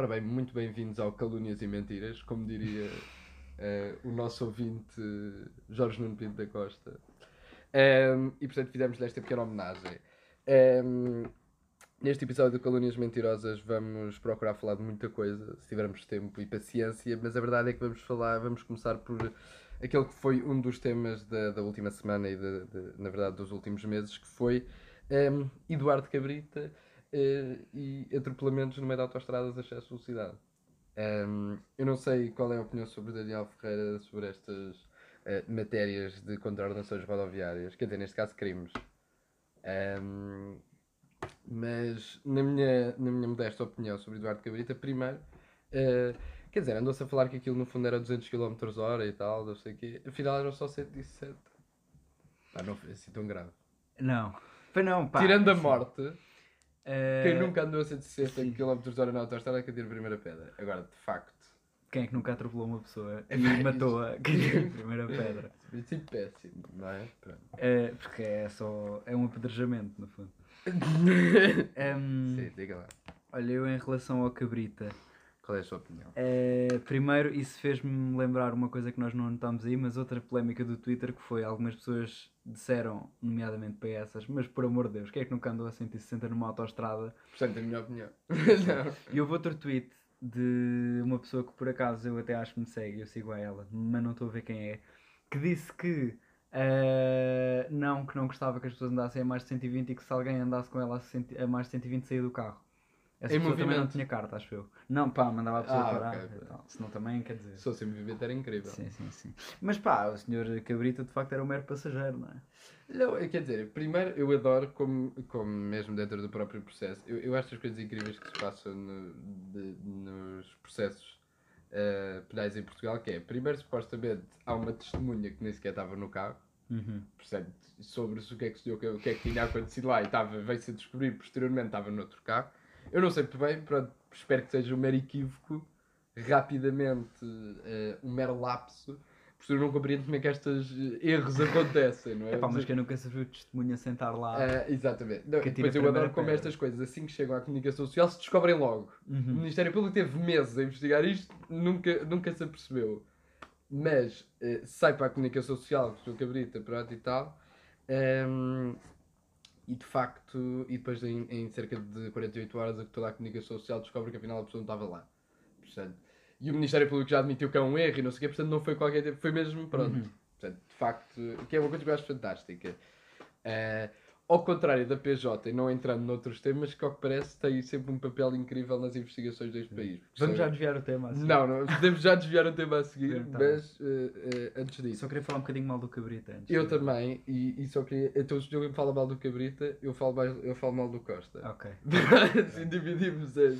Ora bem, muito bem-vindos ao Calúnias e Mentiras, como diria eh, o nosso ouvinte Jorge Nuno Pinto da Costa. Ehm, e portanto fizemos-lhe esta pequena homenagem. Ehm, neste episódio do Calúnias Mentirosas vamos procurar falar de muita coisa, se tivermos tempo e paciência, mas a verdade é que vamos falar, vamos começar por aquele que foi um dos temas da, da última semana e de, de- na verdade dos últimos meses, que foi ehm, Eduardo Cabrita eh, e atropelamentos no meio de autostradas a excesso de velocidade. Ehm, eu não sei qual é a opinião sobre o Daniel Ferreira sobre estas eh, matérias de contraordenações rodoviárias, quer dizer, neste caso crimes. Ehm, mas na minha, na minha modesta opinião sobre Eduardo Cabrita, primeiro, eh, quer dizer, andou-se a falar que aquilo no fundo era 200 km hora e tal, não sei o quê, afinal eram só 117. Pá, não foi assim tão grave. Não. Foi não, pá. Tirando a morte, Eh, quem nunca andou a 160 sim. km hora na autostrada é que atira a primeira pedra. Agora, de facto, Quem é que nunca atropelou uma pessoa É e matou-a que atira a primeira pedra? isso é péssimo, não é? Eh, porque é só. É um apedrejamento, no fundo. Ehm, Sim, diga lá. olha, eu em relação ao Cabrita. Qual é a sua opinião? eh, primeiro, isso fez-me lembrar uma coisa que nós não anotámos aí, mas outra polémica do Twitter que foi algumas pessoas disseram, nomeadamente para essas, mas por amor de Deus, quem é que nunca andou a 160 numa autostrada? Portanto, a minha opinião. E houve outro tweet de uma pessoa que por acaso eu até acho que me segue, eu sigo a ela, mas não estou a ver quem é, que disse que ah, não, que não gostava que as pessoas andassem a mais de 120 e que se alguém andasse com ela a, 100 a mais de 120 saía do carro. Essa Em pessoa também não movimento? tinha carta, acho eu. Não, pá, mandava a pessoa Ah, parar. ok, e tal. Senão também, quer dizer. Se fosse em movimento era incrível. Sim, sim, sim. Mas pá, o senhor Cabrita de facto era um mero passageiro, não é? Não, quer dizer, primeiro eu adoro como, como mesmo dentro do próprio processo, eu, eu acho as coisas incríveis que se passam no- de- nos processos eh, penais em Portugal, que é, primeiro supostamente há uma testemunha que nem sequer estava no carro, Uhum. portanto, sobre o que é que, se- o que, o que é que tinha acontecido lá e estava, veio-se a descobrir posteriormente estava noutro carro. Eu não sei muito bem, pronto, espero que seja um mero equívoco, rapidamente eh, um mero lapso, porque eu não compreendo como é que estes eh, erros acontecem, não é? Epá, mas quem nunca se viu testemunha sentar lá. Ah, exatamente. Não, depois eu adoro como estas coisas, assim que chegam à comunicação social, se descobrem logo. O Uhum. Ministério Público teve meses a investigar isto, nunca, nunca se apercebeu. Mas eh, sai para a comunicação social, que o Cabrita, pronto e tal, ehm, e de facto, e depois em, em cerca de 48 horas, a- toda a comunicação social descobre que afinal a pessoa não estava lá. Portanto, e o Ministério Público já admitiu que é um erro e não sei o quê, portanto não foi qualquer. Foi mesmo, pronto. Uhum. Portanto, de facto, o que é uma coisa que eu acho fantástica. Eh, ao contrário da PJ, e não entrando noutros temas, que ao que parece tem sempre um papel incrível nas investigações deste país. Vamos já desviar o tema assim. Não, não, podemos já desviar o tema a seguir, Tá mas eh, eh, antes disso. Só queria falar um bocadinho mal do Cabrita antes. Eu de- também, e, e só queria. Então, o senhor me fala mal do Cabrita, eu falo, mais, eu falo mal do Costa. Ok. assim dividimos as.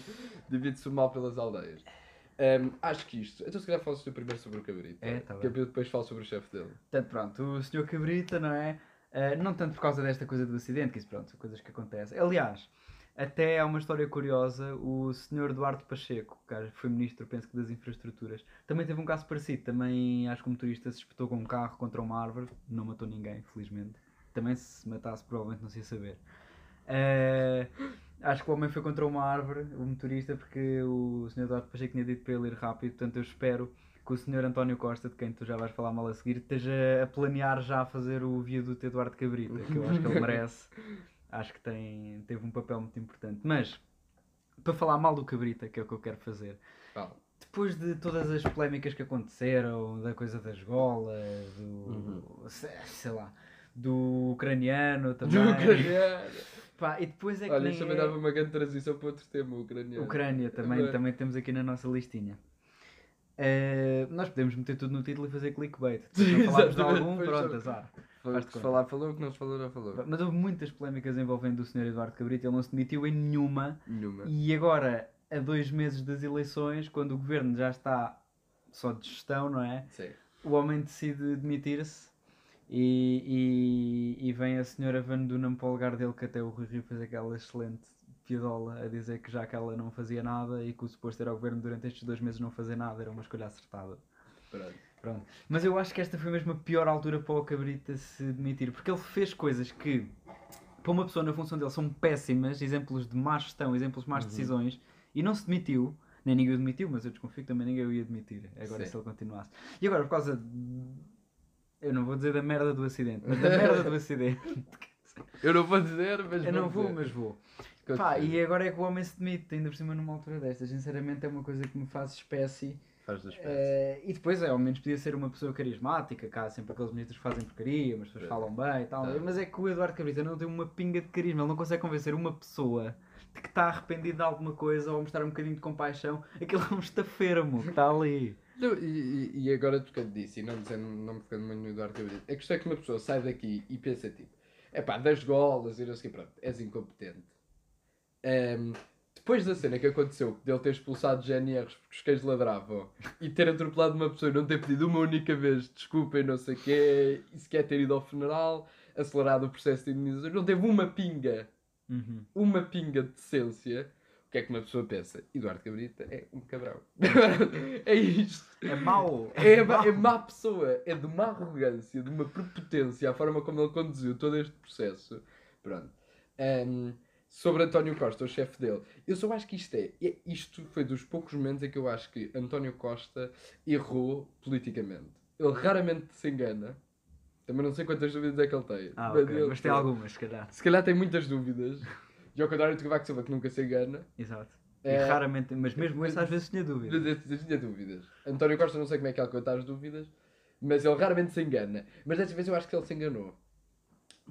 Divide-se o mal pelas aldeias. Ahm, acho que isto. Então, se calhar falo primeiro sobre o Cabrita. É, tá que bem. eu depois falo sobre o chefe dele. Portanto, pronto, o senhor Cabrita, não é? Ah, não tanto por causa desta coisa do acidente, que isso, pronto, são coisas que acontecem. Aliás, até há uma história curiosa, o senhor Duarte Pacheco, que foi ministro, penso que das infraestruturas, também teve um caso parecido. Também acho que o motorista se espetou com um carro contra uma árvore, não matou ninguém, felizmente. Também se matasse, provavelmente não se ia saber. Ah, acho que o homem foi contra uma árvore, o motorista, porque o senhor Duarte Pacheco tinha dito para ele ir rápido, portanto eu espero que o senhor António Costa, de quem tu já vais falar mal a seguir, esteja a planear já fazer o viaduto Eduardo Cabrita, que eu acho que ele merece. Acho que tem, teve um papel muito importante. Mas, para falar mal do Cabrita, que é o que eu quero fazer, Fala. depois de todas as polémicas que aconteceram, da coisa das golas, do. Uhum. sei, sei lá. Do ucraniano também. Do ucraniano. Pá, e depois é que Olha, isso também é- dava uma grande transição para outro tema, o ucraniano. Ucrânia também, Bem. também temos aqui na nossa listinha. Eh, nós podemos meter tudo no título e fazer clickbait. Se não falarmos de algum, pronto, azar. Foi- conta. falar, falou, o que não se falou, não falou. Mas houve muitas polémicas envolvendo o Sr. Eduardo Cabrita, ele não se demitiu em nenhuma. Nenhuma. E agora, a dois meses das eleições, quando o governo já está só de gestão, não é? Sim. O homem decide demitir-se e, e, e vem a senhora Van Dunham para o lugar dele, que até o Rui Rio fez aquela excelente a dizer que já que ela não fazia nada e que o suposto era o governo durante estes dois meses não fazer nada, era uma escolha acertada. Pronto. Pronto. Mas eu acho que esta foi mesmo a pior altura para o Cabrita se demitir, porque ele fez coisas que, para uma pessoa na função dele, são péssimas, exemplos de má gestão, exemplos de más Uhum. decisões, e não se demitiu. Nem ninguém o admitiu, mas eu desconfio que também ninguém o ia admitir. Agora Sim. se ele continuasse. E agora, por causa. de- Eu não vou dizer da merda do acidente, mas da merda do acidente. Eu não vou dizer, mas Eu não vou, dizer. mas vou. Pá, e agora é que o homem se demite, ainda por cima numa altura destas. Sinceramente é uma coisa que me faz espécie. Faz peças. Eh, e depois, é, ao menos podia ser uma pessoa carismática, cá sempre aqueles ministros que fazem porcaria, mas pessoas É. falam bem e tal. Tá. Mas é que o Eduardo Cabrita não tem uma pinga de carisma, ele não consegue convencer uma pessoa de que está arrependido de alguma coisa ou mostrar um bocadinho de compaixão. Aquilo é um estafermo que está ali. Não, e, e- agora tocando disso, e não, dizendo, não me ficando muito no Eduardo Cabrita, a questão é que uma pessoa sai daqui e pensa tipo, é pá, das golas e não sei o quê, pronto, és incompetente. Ehm, depois da cena que aconteceu, dele ter expulsado GNRs porque os cães ladravam e ter atropelado uma pessoa e não ter pedido uma única vez desculpa e não sei o quê, e sequer ter ido ao funeral, acelerado o processo de indenização, não teve uma pinga, Uhum. uma pinga de decência. O que é que uma pessoa pensa? Eduardo Cabrita é um cabrão. é isto. É mau. É, má- é má pessoa, é de má arrogância, de uma prepotência, a forma como ele conduziu todo este processo. Pronto. Ahm, sobre António Costa, o chefe dele, eu só acho que isto é, é- Isto foi dos poucos momentos em que eu acho que António Costa errou politicamente. Ele raramente se engana. Também não sei quantas dúvidas é que ele tem. Ah, Mas ok. ele- Mas tem algumas, se calhar. Se calhar tem muitas dúvidas. E ao contrário de Cavaco Silva, que nunca se engana. Exato. E É. raramente, mas mesmo esse às vezes tinha dúvidas. tinha dúvidas. António Costa não sei como é que ele conta as dúvidas, mas ele raramente se engana. Mas desta vez eu acho que ele se enganou.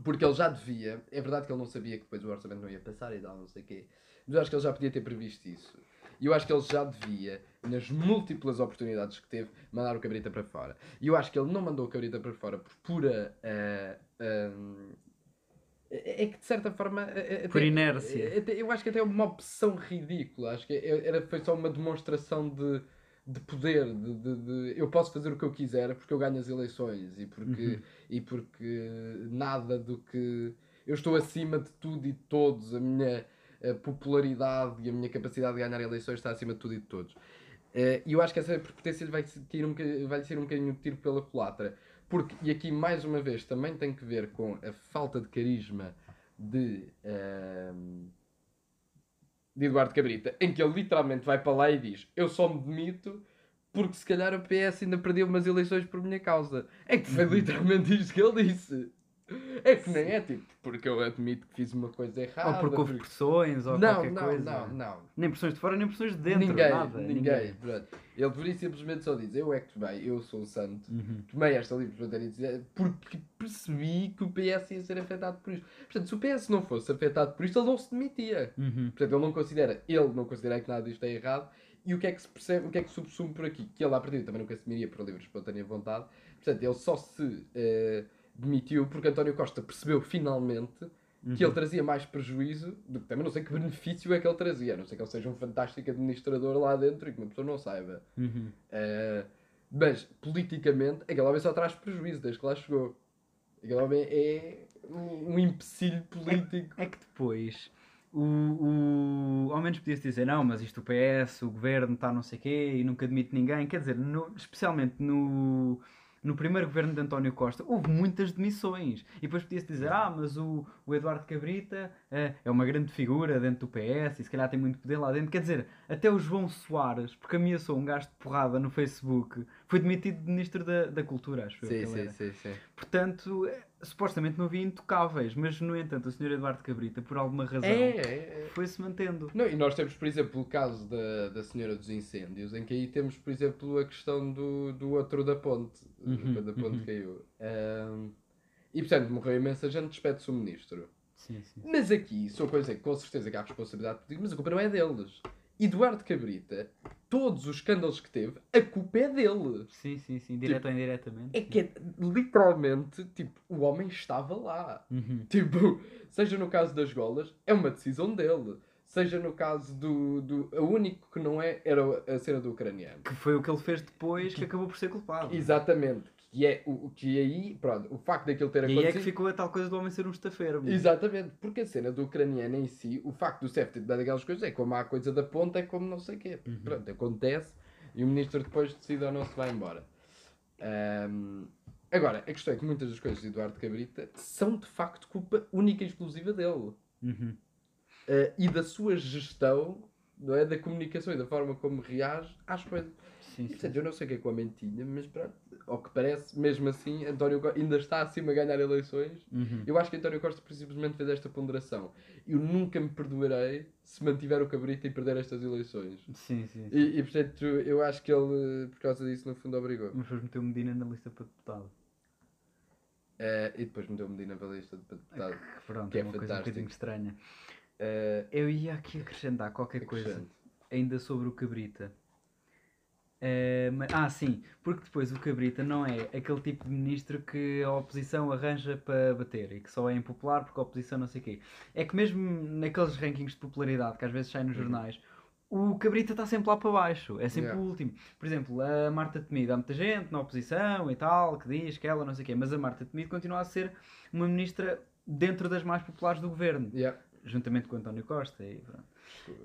Porque ele já devia, é verdade que ele não sabia que depois o orçamento não ia passar e tal, não sei o quê, mas eu acho que ele já podia ter previsto isso. E eu acho que ele já devia, nas múltiplas oportunidades que teve, mandar o Cabrita para fora. E eu acho que ele não mandou o Cabrita para fora por pura. ah, é que de certa forma. ah, Por até- inércia. até- Eu acho que até é uma opção ridícula. Acho que é- era, foi só uma demonstração de, de poder. De, de- de- eu posso fazer o que eu quiser porque eu ganho as eleições e porque, Uhum. e porque nada do que. Eu estou acima de tudo e de todos. A minha eh, popularidade e a minha capacidade de ganhar eleições está acima de tudo e de todos. Eh, E eu acho que essa prepotência vai ser um, vai ser um bocadinho de tiro pela culatra. Porque, e aqui mais uma vez também tem que ver com a falta de carisma de, ehm, de Eduardo Cabrita, em que ele literalmente vai para lá e diz: Eu só me demito porque se calhar o PS ainda perdeu umas eleições por minha causa. É que foi literalmente isto que ele disse. É que nem é tipo, porque eu admito que fiz uma coisa errada. Ou porque houve pressões, ou Não, qualquer não, coisa. não, não. Nem pressões de fora, nem pressões de dentro. ninguém, nada. ninguém, pronto. Ele poderia simplesmente só dizer: Eu é que tomei, eu sou o santo. Uhum. Tomei esta livre espontânea porque percebi que o PS ia ser afetado por isto. Portanto, se o PS não fosse afetado por isto, ele não se demitia. Uhum. Portanto, ele não considera, ele não considera que nada disto é errado. E o que é que se percebe, o que é que subsume por aqui? Que ele, à partida, também nunca se demitia por livre espontânea vontade. Portanto, ele só se eh, demitiu porque António Costa percebeu finalmente que ele trazia mais prejuízo do que também não sei que benefício é que ele trazia. A não sei que ele seja um fantástico administrador lá dentro e que uma pessoa não saiba. Uhum. Uh, mas, politicamente, aquele homem só traz prejuízo desde que lá chegou. Aquele homem é um, um empecilho político. É que depois, o, o, ao menos podia-se dizer, não, mas isto o PS, o governo está não sei quê e nunca admite ninguém. Quer dizer, no- especialmente no, no primeiro governo de António Costa, houve muitas demissões. E depois podia-se dizer, ah, mas o, o Eduardo Cabrita eh, é uma grande figura dentro do PS e se calhar tem muito poder lá dentro. Quer dizer, até o João Soares, porque ameaçou um gajo de porrada no Facebook, foi demitido de Ministro da, da Cultura, acho eu. que era. sim, sim. Portanto, supostamente não havia intocáveis, mas no entanto o Sr. Eduardo Cabrita, por alguma razão, É, é, é. foi-se mantendo. Não, e nós temos, por exemplo, o caso da, da Senhora dos Incêndios, em que aí temos, por exemplo, a questão do, do outro da ponte, Uhum, quando a ponte uhum. caiu. Um, e, portanto, morreu imensa gente, despede-se o ministro. Sim, sim. Mas aqui, sou coisa que com certeza que há responsabilidade política, mas a culpa não é deles. Eduardo Cabrita, todos os escândalos que teve, a culpa é dele. Sim, sim, sim, direto ou indiretamente. É que é, literalmente, tipo, o homem estava lá. Uhum. Tipo, seja no caso das golas, é uma decisão dele. Seja no caso do, do. O único que não é era a cena do ucraniano. Que foi o que ele fez depois que acabou por ser culpado. Exatamente. Que é o que aí, pronto, o facto daquilo ter E acontecido. é que ficou a tal coisa do homem ser um estafeiro. Exatamente, porque a cena do ucraniano em si, o facto do CEF ter dado aquelas coisas é como há a coisa da ponta, é como não sei o quê. Uhum. Pronto, acontece e o ministro depois decide ou não se vai embora. Ahm, agora, a questão é que muitas das coisas de Eduardo Cabrita são de facto culpa única e exclusiva dele. Uhum. Ah, e da sua gestão não é? Da comunicação e da forma como reage às coisas. Sim, sim. portanto, eu não sei o que é que o homem tinha, mas pronto, ao que parece, mesmo assim, António Costa ainda está acima a ganhar eleições. Uhum. Eu acho que António Costa simplesmente fez esta ponderação. Eu nunca me perdoarei se mantiver o cabrito e perder estas eleições. Sim, sim. sim. E, e, portanto, eu acho que ele, por causa disso, no fundo, obrigou. Mas depois meteu o Medina na lista para deputado. Eh, e depois meteu Medina para a lista de deputado. Que pronto, Que é é uma coisa um fantástico. bocadinho estranha. Eh, Eu ia aqui acrescentar qualquer coisa ainda sobre o Cabrita. Eh, ma- ah, sim, porque depois o Cabrita não é aquele tipo de ministro que a oposição arranja para bater e que só é impopular porque a oposição não sei o quê. É que mesmo naqueles rankings de popularidade que às vezes saem nos Uhum. jornais, o Cabrita está sempre lá para baixo, é sempre Yeah. o último. Por exemplo, a Marta Temido, há muita gente na oposição e tal que diz que ela não sei o quê, mas a Marta Temido continua a ser uma ministra dentro das mais populares do governo yeah. juntamente com o António Costa. E pronto.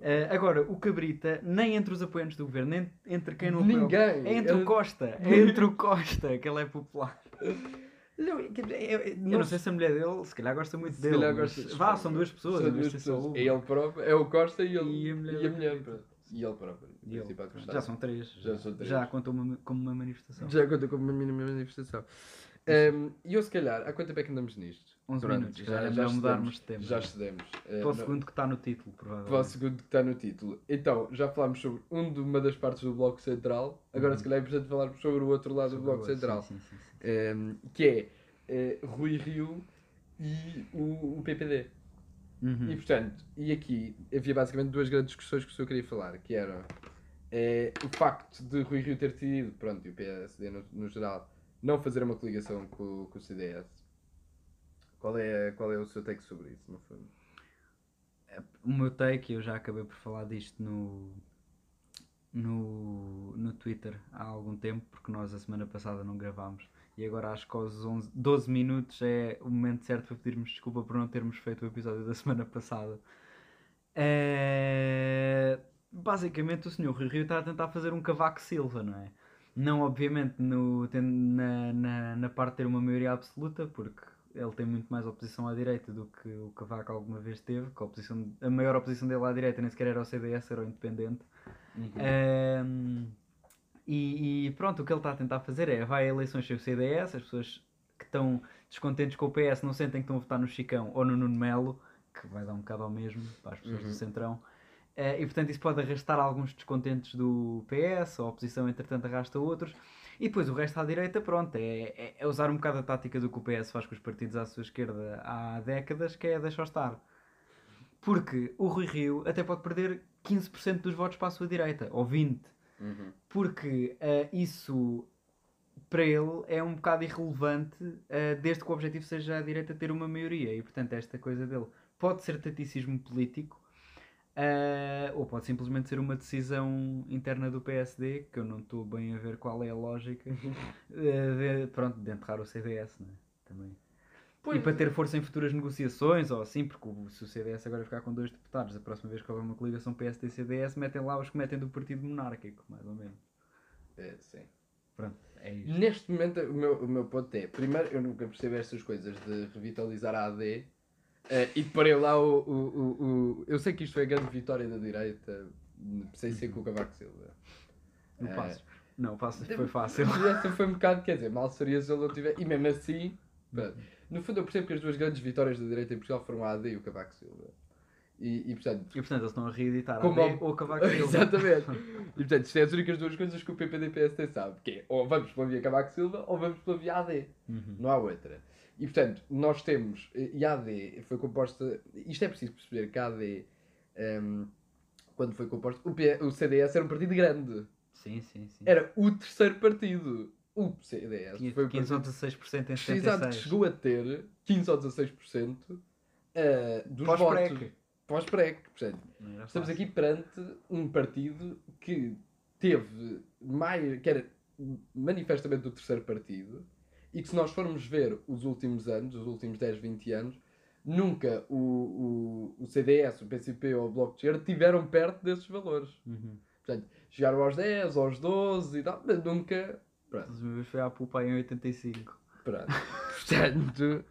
Eh, agora, o Cabrita, nem entre os apoiantes do governo, nem entre quem não apoia. Ninguém. É entre o Costa, é entre o Costa que ele é popular. Não, é- é- Eu não sei se a mulher dele, se calhar gosta muito Se dele. gosta- Vá, são duas pessoas, São duas de pessoas. É ele próprio, é o Costa e, ele, E a mulher e a mulher. E ele próprio. E ele, já são três. Já são três. Já contou uma- como uma manifestação. Já conta como uma mínima manifestação. Um, E eu, se calhar, há quanto tempo é que andamos nisto? 11 Pronto, minutos, já, é melhor mudarmos de tema. Já excedemos. Uh, Para o não- segundo que está no título, provavelmente. para o segundo que está no título. Então, já falámos sobre um de uma das partes do Bloco Central. Agora, Uhum. se calhar, é importante falarmos sobre o outro lado do Sobre Bloco o outro, Central. sim, sim, sim. Um, que é eh, Rui Rio e o, o PPD. Uhum. E portanto, e aqui havia basicamente duas grandes discussões que o senhor queria falar, que eram eh, o facto de Rui Rio ter decidido, pronto, e o PSD no, no geral, não fazer uma coligação com, com o CDS. Qual é, qual é o seu take sobre isso, no fundo? O meu take, eu já acabei por falar disto no, no, no Twitter há algum tempo, porque nós a semana passada não gravámos. E agora acho que aos 11, 12 minutos é o momento certo para pedirmos desculpa por não termos feito o episódio da semana passada. É... Basicamente o senhor Rui Rio está a tentar fazer um Cavaco Silva, não é? Não obviamente no, na, na, na parte de ter uma maioria absoluta, porque ele tem muito mais oposição à direita do que o Cavaco alguma vez teve, que a, oposição, a maior oposição dele à direita nem sequer era o CDS, era o Independente. Ahm, e, e pronto, o que ele está a tentar fazer é vai a eleições sem o CDS, as pessoas que estão descontentes com o PS não sentem que estão a votar no Chicão ou no Nuno Melo, que vai dar um bocado ao mesmo para as pessoas Uhum. do Centrão. Eh, e portanto isso pode arrastar alguns descontentes do PS, a oposição entretanto arrasta outros. E depois o resto à direita, pronto, é, é- é usar um bocado a tática do que o PS faz com os partidos à sua esquerda há décadas, que é deixar estar. Porque o Rui Rio até pode perder 15% dos votos para a sua direita, ou 20%. Uhum. Porque eh, isso para ele é um bocado irrelevante eh, desde que o objetivo seja a direita ter uma maioria. E portanto esta coisa dele pode ser taticismo político eh, ou pode simplesmente ser uma decisão interna do PSD, que eu não estou bem a ver qual é a lógica, eh, de, pronto, de enterrar o CDS, né? Também. Pois, E para ter força em futuras negociações, ou assim, porque se o CDS agora ficar com dois deputados, a próxima vez que houver uma coligação PSD-CDS, metem lá os que metem do partido monárquico, mais ou menos. é, sim. Pronto, é isto. Neste momento, o meu, o meu ponto é: primeiro, eu nunca percebo estas coisas de revitalizar a AD. Eh, e deparei lá o, o, o, o- Eu sei que isto foi a grande vitória da direita, sem ser com o Cavaco Silva. Não É. passes. Não, passes, foi fácil. Essa foi um bocado, quer dizer, mal seria se ele não tivesse. E mesmo assim, pronto. no fundo, eu percebo que as duas grandes vitórias da direita em Portugal foram a AD e o Cavaco Silva. E, e portanto, E portanto eles estão a reeditar Como a D ao- ou Cavaco Silva. Exatamente. E portanto, isto é as únicas duas coisas que o PPD e PSD sabe, que é ou vamos pela via Cavaco Silva ou vamos pela via AD. Uhum. Não há outra. E portanto, nós temos, e a AD foi composta, isto é preciso perceber que a AD, ehm, quando foi composta, o, P- o CDS era um partido grande. Sim, sim, sim. Era o terceiro partido. O CDS Tinha foi o 15 ou partido 16% em Exato, 76. chegou a ter 15 ou 16% eh, dos Pós-PREC. votos. Pós-PREC. Portanto, Estamos aqui perante um partido que teve mais. que era manifestamente o terceiro partido e que, se nós formos ver os últimos anos, os últimos 10, 20 anos, nunca o, o, o CDS, o PCP ou o Bloco de Esquerda tiveram perto desses valores. Uhum. Portanto, chegaram aos 10, aos 12 e tal, mas nunca. Pronto. Uma vez foi à pupa em 85. Pronto. Portanto,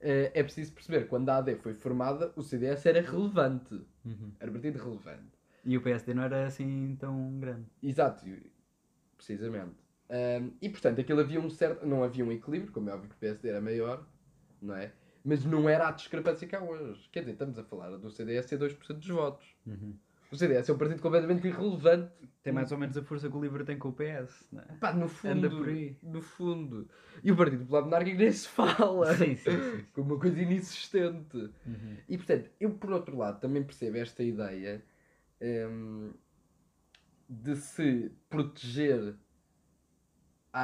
eh, é preciso perceber, quando a AD foi formada, o CDS era relevante. Uhum. Era partido relevante. E o PSD não era assim tão grande. Exato, precisamente. Ahm, e portanto, aquilo havia um certo. Não havia um equilíbrio, como é óbvio que o PSD era maior, não é? Mas não era a discrepância que há hoje. Quer dizer, estamos a falar do CDS ser 2% dos votos. O CDS é um partido completamente irrelevante. Tem mais ou menos a força que o Livre tem com o PS, não é? Pá, no fundo. Anda por aí. No fundo. E o Partido Popular Monárquico nem se fala. Sim, sim, sim. Como uma coisa inexistente. Uhum. E portanto, eu por outro lado também percebo esta ideia hum, de se proteger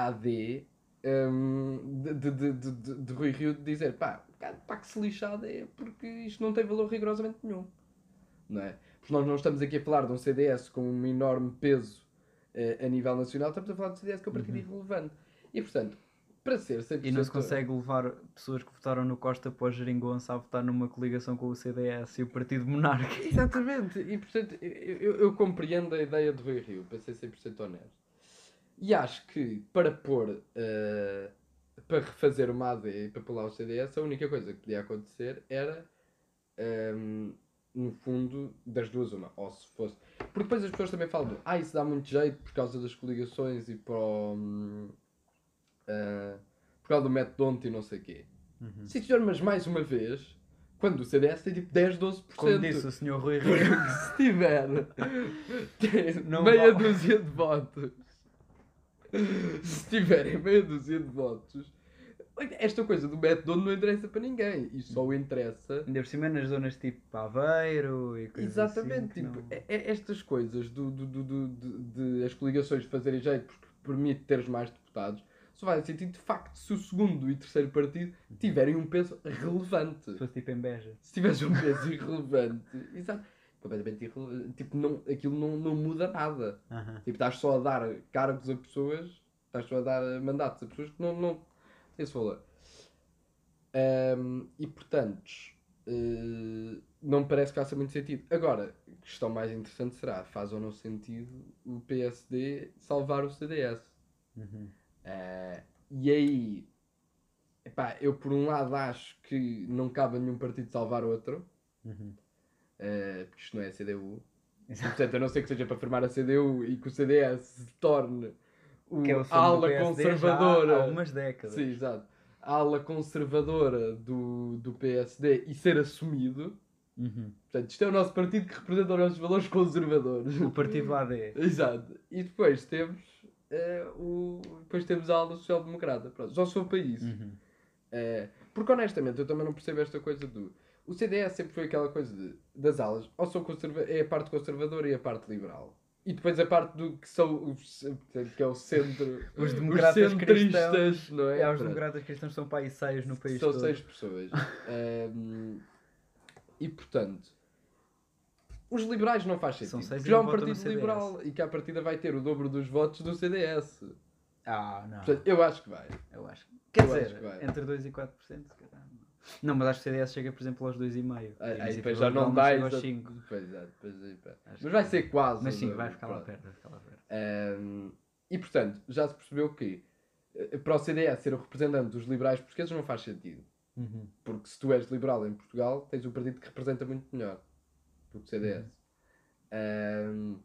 AD hum, de, de, de, de, Rui Rio de dizer pá, pá que se lixada é porque isto não tem valor rigorosamente nenhum. Não é? Porque nós não estamos aqui a falar de um CDS com um enorme peso eh, a nível nacional, estamos a falar de um CDS que é um partido irrelevante. E portanto, para ser 100% E não se consegue levar pessoas que votaram no Costa para o Geringonça a votar numa coligação com o CDS e o Partido Monárquico. Exatamente, e portanto eu, eu- eu compreendo a ideia de Rui Rio, para ser 100% honesto. E acho que para pôr, eh, para refazer uma AD e para lá o CDS, a única coisa que podia acontecer era, ehm, no fundo, das duas uma. Ou se fosse. Porque depois as pessoas também falam de, ah, isso dá muito jeito por causa das coligações e para o, hum, eh, por causa do método e não sei o quê. Uhum. Sim senhor, mas mais uma vez, quando o CDS tem tipo 10, 12%. Como disse o Sr. Rui Rio. se tiver Não meia vale. dúzia de votos, se tiverem meia dúzia de votos, esta coisa do método não interessa para ninguém. E só interessa. Ainda por cima nas zonas tipo Aveiro e coisas Exatamente, assim. tipo, não- é- é estas coisas do, do, do, do- de, de as coligações fazerem jeito porque permite teres mais deputados, só vai sentido de facto se o segundo e terceiro partido tiverem um peso relevante. Se fosse tipo em Beja. Se tivesse um peso irrelevante, exato, completamente irrelevante, tipo, não, aquilo não, não muda nada. Tipo, estás só a dar cargos a pessoas, estás só a dar mandatos a pessoas que não, não têm esse valor. Ahm, e portanto, eh, não me parece que faça muito sentido. Agora, a questão mais interessante será: faz ou não sentido o PSD salvar o CDS? Uhum. Eh, e aí, epá, eu por um lado acho que não cabe a nenhum partido salvar outro, Uhum. Eh, porque isto não é a CDU. E, portanto, a não ser que seja para formar a CDU e que o CDS se torne o, Que é o ala já conservadora. há algumas décadas. Sim, exato. A ala conservadora do, do PSD e ser assumido. Uhum. Portanto, isto é o nosso partido que representa os nossos valores conservadores. O Partido AD. Exato. E depois temos, eh, o, depois temos a ala social-democrata. Pronto, só sou para isso. Uhum. É, porque honestamente eu também não percebo esta coisa do. O CDS sempre foi aquela coisa de, das alas, ou são conserva é a parte conservadora e a parte liberal. E depois a parte do que são os, que é o centro. Os democratas centristas, cristãos. não é? É, os democratas cristãos são para aí seis no país São todo. seis pessoas. Ehm, e portanto, os liberais não faz sentido. São e já é um partido liberal e que à partida vai ter o dobro dos votos do CDS. Ah, não. Portanto, eu acho que vai. Eu acho. Quer Eu acho dizer, que vai. entre 2 e 4%, se calhar. Não. Mas acho que o CDS chega, por exemplo, aos 2,5%. Aí, aí depois já não dá aos exa- 5%. Pois é, depois aí, pá. Mas vai ser quase. Mas sim, não- vai ficar lá perto. Vai ficar lá perto. Um, e portanto, já se percebeu que eh, para o CDS ser o representante dos liberais portugueses não faz sentido. Uhum. Porque se tu és liberal em Portugal, tens um partido que representa muito melhor do que o CDS. Um,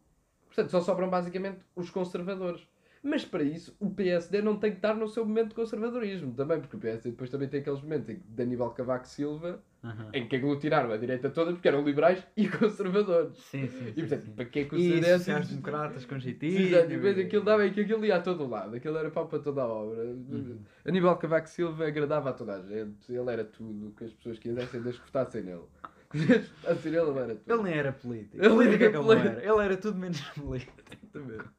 portanto, só sobram basicamente os conservadores. Mas para isso, o PSD não tem que estar no seu momento de conservadorismo também, porque o PSD depois também tem aqueles momentos em que Daníbal Cavaco Silva, Uhum. em que aglutinaram a direita toda porque eram liberais e conservadores. Sim, sim. E portanto, sim. para que é que o E CDS. sociais-democratas com Sim, jeitinho. exato, e depois aquilo dava que aquilo ia a todo lado, aquilo era pau para toda a obra. Uhum. Aníbal Cavaco Silva agradava a toda a gente, ele era tudo o que as pessoas quisessem desde que votassem nele. Nele, ele era tudo. Ele nem era político. Ele Político é era que ele era. Ele era tudo menos político. Exatamente.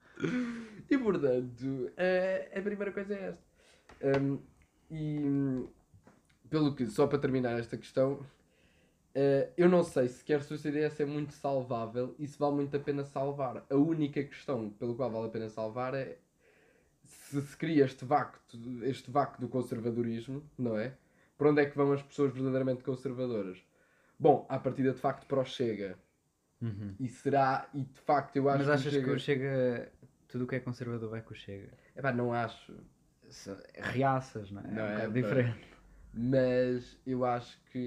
E portanto, a primeira coisa é esta. Um, e pelo que, só para terminar esta questão, eh, eu não sei sequer se o CDS é muito salvável e se vale muito a pena salvar. A única questão pelo qual vale a pena salvar é se se cria este vácuo, este vácuo do conservadorismo, não é? Para onde é que vão as pessoas verdadeiramente conservadoras? Bom, à partida de facto para o Chega. E será, e de facto eu acho Mas que achas Chega... que o Chega. Tudo o que é conservador vai com o Chega? Epá, não acho. Reaças, não é? Não é um é, pá. diferente. Mas eu acho que.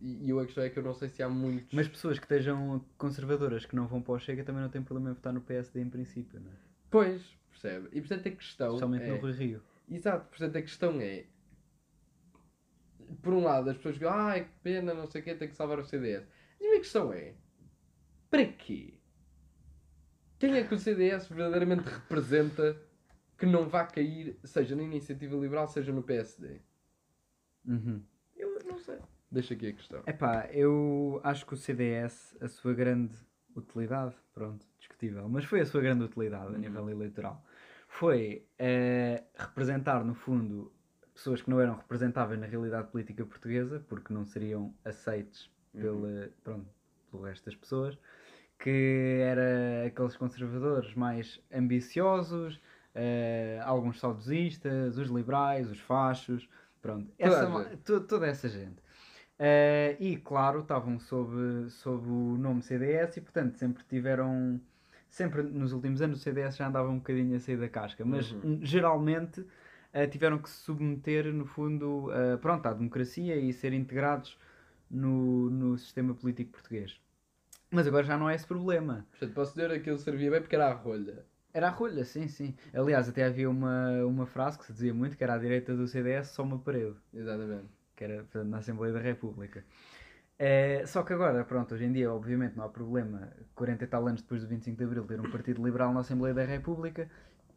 E e eu a questão é que eu não sei se há muitos. Mas pessoas que estejam conservadoras que não vão para o Chega também não têm problema em votar no PSD em princípio, não é? Pois, percebe? E portanto a questão. Especialmente é... no Rui Rio. Exato, portanto a questão é. Por um lado, as pessoas dizem, ai que pena, não sei o quê, tem que salvar o CDS. Mas a minha questão é: para quê? Quem é que o CDS verdadeiramente representa que não vá cair, seja na iniciativa liberal, seja no PSD? Uhum. Eu não sei. Deixa aqui a questão. Epá, eu acho que o CDS, a sua grande utilidade, pronto, discutível, mas foi a sua grande utilidade a Uhum. nível eleitoral, foi eh, representar, no fundo, pessoas que não eram representáveis na realidade política portuguesa, porque não seriam aceites pela, pronto, pelo resto das pessoas, que era aqueles conservadores mais ambiciosos, eh, alguns saudosistas, os liberais, os fachos, pronto, Toda essa a ma- gente. to- toda essa gente. Eh, e claro, estavam sob, sob o nome CDS e portanto sempre tiveram, sempre nos últimos anos o CDS já andava um bocadinho a sair da casca, mas Uhum. geralmente eh, tiveram que se submeter no fundo pronto, à democracia e ser integrados no, no sistema político português. Mas agora já não é esse problema. Portanto, posso dizer aquilo servia bem porque era a rolha. Era a rolha, sim, sim. Aliás, até havia uma, uma frase que se dizia muito que era à direita do CDS só uma parede, Exatamente. que era portanto, na Assembleia da República. Eh, só que agora, pronto, hoje em dia, obviamente, não há problema, 40 e tal anos depois do 25 de Abril, ter um partido liberal na Assembleia da República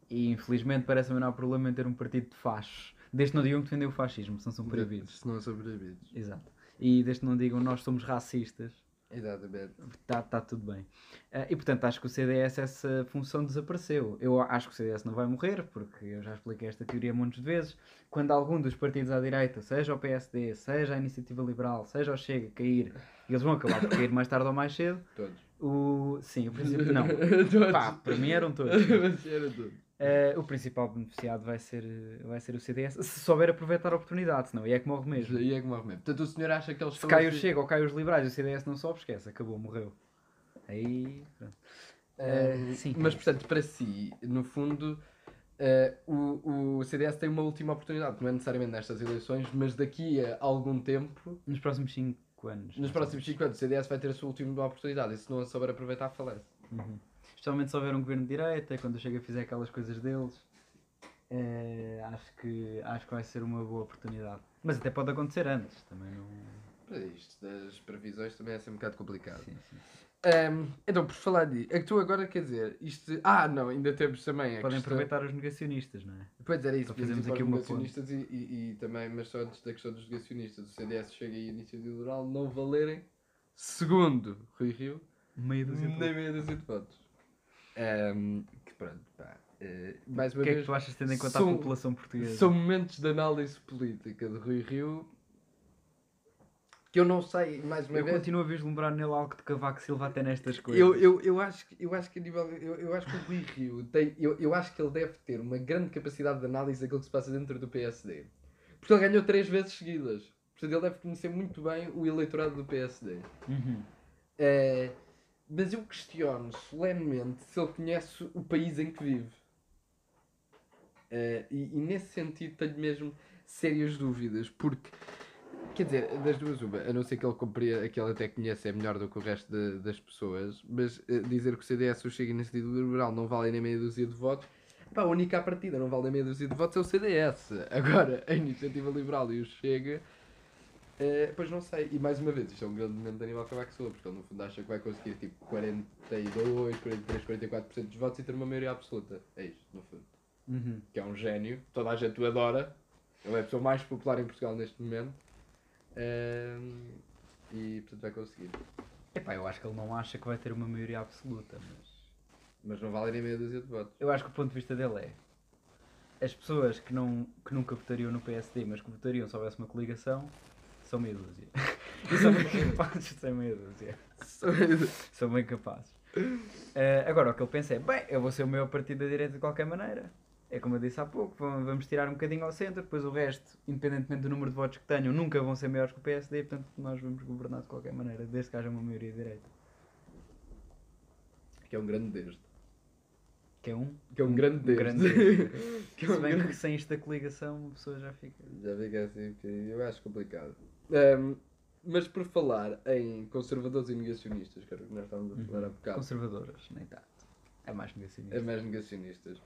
e infelizmente parece-me não há problema em ter um partido de fachos. Desde que não digam que defendem o fascismo, senão são proibidos. Se não são proibidos. Exato. E desde que não digam nós somos racistas, Exatamente. Está tá tudo bem. Ah, e portanto acho que o CDS essa função desapareceu. Eu acho que o CDS não vai morrer, porque eu já expliquei esta teoria muitas vezes. Quando algum dos partidos à direita, seja o PSD, seja a Iniciativa Liberal, seja o Chega, cair, e eles vão acabar por cair mais tarde ou mais cedo, Todos. o. Sim, o princípio. Não. todos. Pá, para mim eram todos. Mas era Ah, o principal beneficiado vai ser, vai ser o CDS, se souber aproveitar a oportunidade, senão aí é que morre mesmo. Aí é que morre mesmo. Portanto, o senhor acha que eles Se cai o Chega ou cai os liberais e o CDS não sobe, esquece, acabou, morreu. Aí. Pronto. Eh, sim. Mas, portanto, para si, no fundo, o, o CDS tem uma última oportunidade, não é necessariamente nestas eleições, mas daqui a algum tempo, Nos próximos 5 anos. nos próximos 5 anos, o CDS vai ter a sua última oportunidade e se não a souber aproveitar, falece. Uhum. Especialmente se houver um governo de direita, quando Chega fizer aquelas coisas deles. eh, acho, que, acho que vai ser uma boa oportunidade. Mas até pode acontecer antes, também não. Para isto das previsões também é sempre um bocado complicado. Sim, sim. Ehm, então, por falar de. É que tu agora quer dizer, isto. Ah, não, ainda temos também. A Podem questão- aproveitar os negacionistas, não é? Pois era isso, podíamos ir aqui uma negacionistas e, e, e também, mas só antes da questão dos negacionistas, o CDS chega e a iniciativa liberal não valerem, segundo Rui Rio, meia dúzia de votos. Ehm, que pronto, pá. eh, mais O uma que é que vez, tu achas tendo em conta são- a população portuguesa? são momentos de análise política de Rui Rio que eu não sei, mais uma Eu vez. continuo a vislumbrar nele algo de Cavaco Silva até nestas coisas. Eu, eu, eu, acho, que- eu acho que a nível. Eu, eu acho que o Rui Rio tem. Eu, eu acho que ele deve ter uma grande capacidade de análise daquilo que se passa dentro do PSD. Porque ele ganhou três vezes seguidas. Portanto, ele deve conhecer muito bem o eleitorado do PSD. Uhum. Eh, mas eu questiono solenemente se ele conhece o país em que vive. Eh, e, e nesse sentido tenho mesmo sérias dúvidas, porque, quer dizer, das duas uma, a não ser que ele compreenda, que ele até conhece é melhor do que o resto de- das pessoas, mas eh, dizer que o CDS ou Chega Iniciativa Liberal não valem nem meia dúzia de votos, pá, a única partida não vale nem meia dúzia de votos é o CDS. Agora, a Iniciativa Liberal e o Chega eh, pois não sei, e mais uma vez, isto é um grande momento de Aníbal Cavaco Silva, porque ele no fundo acha que vai conseguir tipo 42, 43, 44% dos votos e ter uma maioria absoluta. É isto, no fundo. Uhum. Que é um gênio, toda a gente o adora, ele é a pessoa mais popular em Portugal neste momento. Ehm, e portanto vai conseguir. Epá, eu acho que ele não acha que vai ter uma maioria absoluta, mas. Mas não vale nem meia dúzia de votos. Eu acho que o ponto de vista dele é as pessoas que, não, que nunca votariam no PSD, mas que votariam se houvesse uma coligação, são meia dúzia. e são bem capazes de ser meia dúzia. São bem capazes. Eh, agora, o que ele pensa é: bem, eu vou ser o maior partido da direita de qualquer maneira. É como eu disse há pouco, vamos vamos tirar um bocadinho ao centro, depois o resto, independentemente do número de votos que tenham, nunca vão ser maiores que o PSD, portanto nós vamos governar de qualquer maneira, desde que haja uma maioria de direita. que é um grande desde. Que é um, Que é um grande Deus. grande Deus. que é Se um bem grande- que sem esta coligação a pessoa já fica. Já fica assim, porque eu acho complicado. Ahm, mas por falar em conservadores e negacionistas, que era o que nós estávamos a falar há bocado, Conservadoras, nem tanto. É mais negacionista. é mais negacionistas.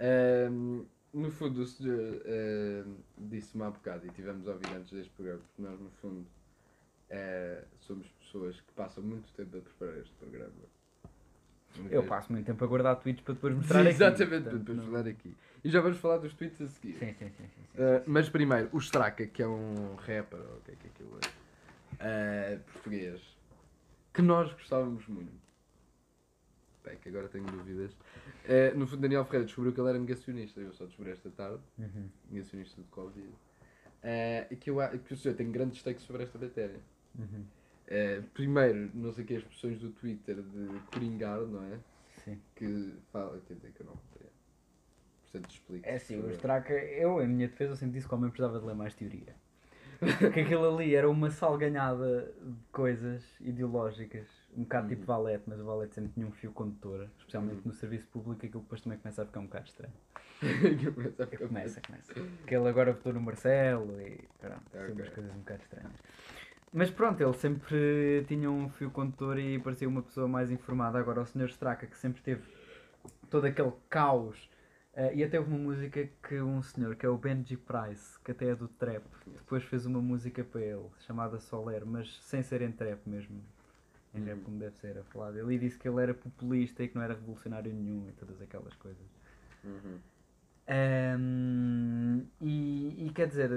Ahm, no fundo, o senhor ahm, disse-me há bocado, e tivemos a ouvir antes deste programa, porque nós, no fundo, eh, somos pessoas que passam muito tempo a preparar este programa. Eu passo muito tempo a guardar tweets para depois mostrar Sim, aqui. exatamente, para não- falar aqui. E já vamos falar dos tweets a seguir. Sim, sim, sim. sim, sim. Uh, mas primeiro, o Straka, que é um rapper, ou o que é que aquilo é, uh, português, que nós gostávamos muito. Bem, que agora tenho dúvidas. Uh, no fundo, Daniel Ferreira descobriu que ele era negacionista, eu só descobri esta tarde, Uhum. negacionista de Covid. E que, eu, que o senhor tem grandes takes sobre esta matéria. Uhum. Uh, primeiro, não sei que, as expressões do Twitter de coringar, não é? Sim. Que fala, quer dizer que eu não compreendo. Portanto, explico. É assim, o Straka, eu, em minha defesa, sempre disse que o homem precisava de ler mais teoria. Porque aquilo ali era uma salganhada de coisas ideológicas, um bocado tipo valete, mas o valete sempre tinha um fio condutor, especialmente no serviço público, aquilo depois também começa a ficar um bocado estranho. Começa Começa, começa. Que ele agora votou no Marcelo e pronto, Ok. assim, umas coisas um bocado estranhas. Mas pronto, ele sempre tinha um fio condutor e parecia uma pessoa mais informada. Agora o Sr. Straka, que sempre teve todo aquele caos. eh, e até houve uma música que um senhor, que é o Benji Price, que até é do trap, depois fez uma música para ele, chamada Soler, mas sem ser em trap mesmo. Em rap Uhum. como deve ser a falar dele. E disse que ele era populista e que não era revolucionário nenhum e todas aquelas coisas. Uhum. Ahm, e, e quer dizer,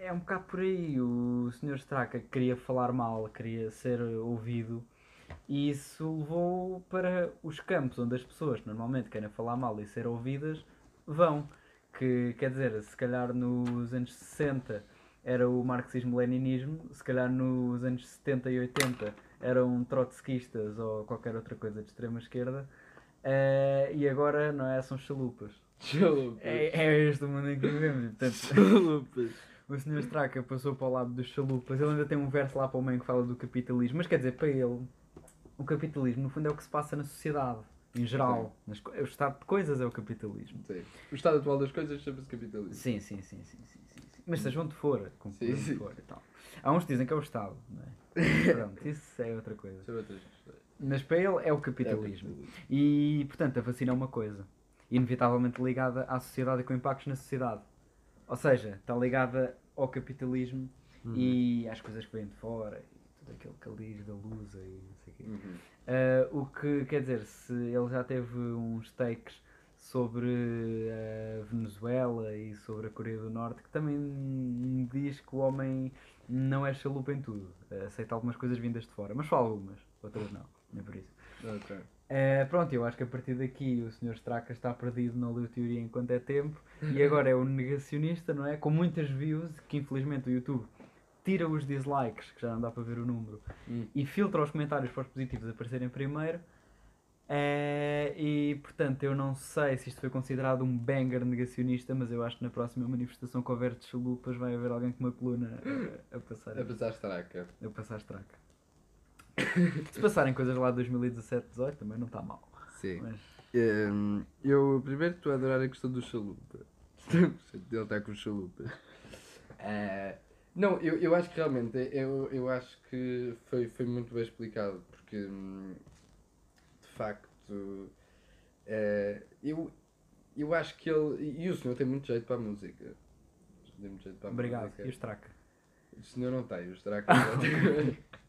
é um bocado por aí. O Sr. Straka queria falar mal, queria ser ouvido, e isso levou para os campos onde as pessoas normalmente querem falar mal e ser ouvidas vão. Que quer dizer, se calhar nos anos 60 era o marxismo-leninismo, se calhar nos anos 70 e 80 eram trotskistas ou qualquer outra coisa de extrema esquerda, eh, e agora não é, são chalupas. Chalupas. É, é este o mundo em que vivemos. Portanto, Chalupas. o Sr. Straka passou para o lado dos chalupas. Ele ainda tem um verso lá para o meio que fala do capitalismo. Mas quer dizer, para ele, o capitalismo no fundo é o que se passa na sociedade. Em geral. Nas o estado de coisas é o capitalismo. Sim. O estado atual das coisas chama-se capitalismo. Sim, sim, sim, sim, sim, sim, sim. Mas seja onde for, como Sim, sim. for e tal. Há uns que dizem que é o Estado, não é? Pronto, isso é outra coisa. Chama outras questões. Mas para ele é o É o capitalismo. E, portanto, a vacina é uma coisa, inevitavelmente ligada à sociedade e com impactos na sociedade. Ou seja, está ligada ao capitalismo Uhum. e às coisas que vêm de fora, e todo aquele caliz da lusa e não sei o quê. Uhum. Ah, o que quer dizer, se ele já teve uns takes sobre a Venezuela e sobre a Coreia do Norte, que também diz que o homem não é chalupa em tudo. Aceita algumas coisas vindas de fora, mas só algumas, outras não, nem por isso. Ok. É, pronto, eu acho que a partir daqui o Sr. Straka está perdido, não leu teoria enquanto é tempo e agora é um negacionista, não é? Com muitas views, que infelizmente o YouTube tira os dislikes, que já não dá para ver o número, Hum. e filtra os comentários para os positivos aparecerem primeiro. É, e portanto, eu não sei se isto foi considerado um banger negacionista, mas eu acho que na próxima manifestação que houver de chalupas vai haver alguém com uma coluna a, a passar, A pesar estraca. a passar estraca. Se passarem coisas lá de 2017, 18 também não está mal. Sim. Mas Hum, eu primeiro estou a adorar a questão do chalupa. Ele está com chalupas. Ah, não, eu, eu acho que realmente, eu, eu acho que foi, foi muito bem explicado, porque hum, de facto eh, eu, eu acho que ele. E o senhor tem muito jeito para a música. Tem muito jeito para a obrigado. música. E o Straka? O senhor não tem, o Straka já tem.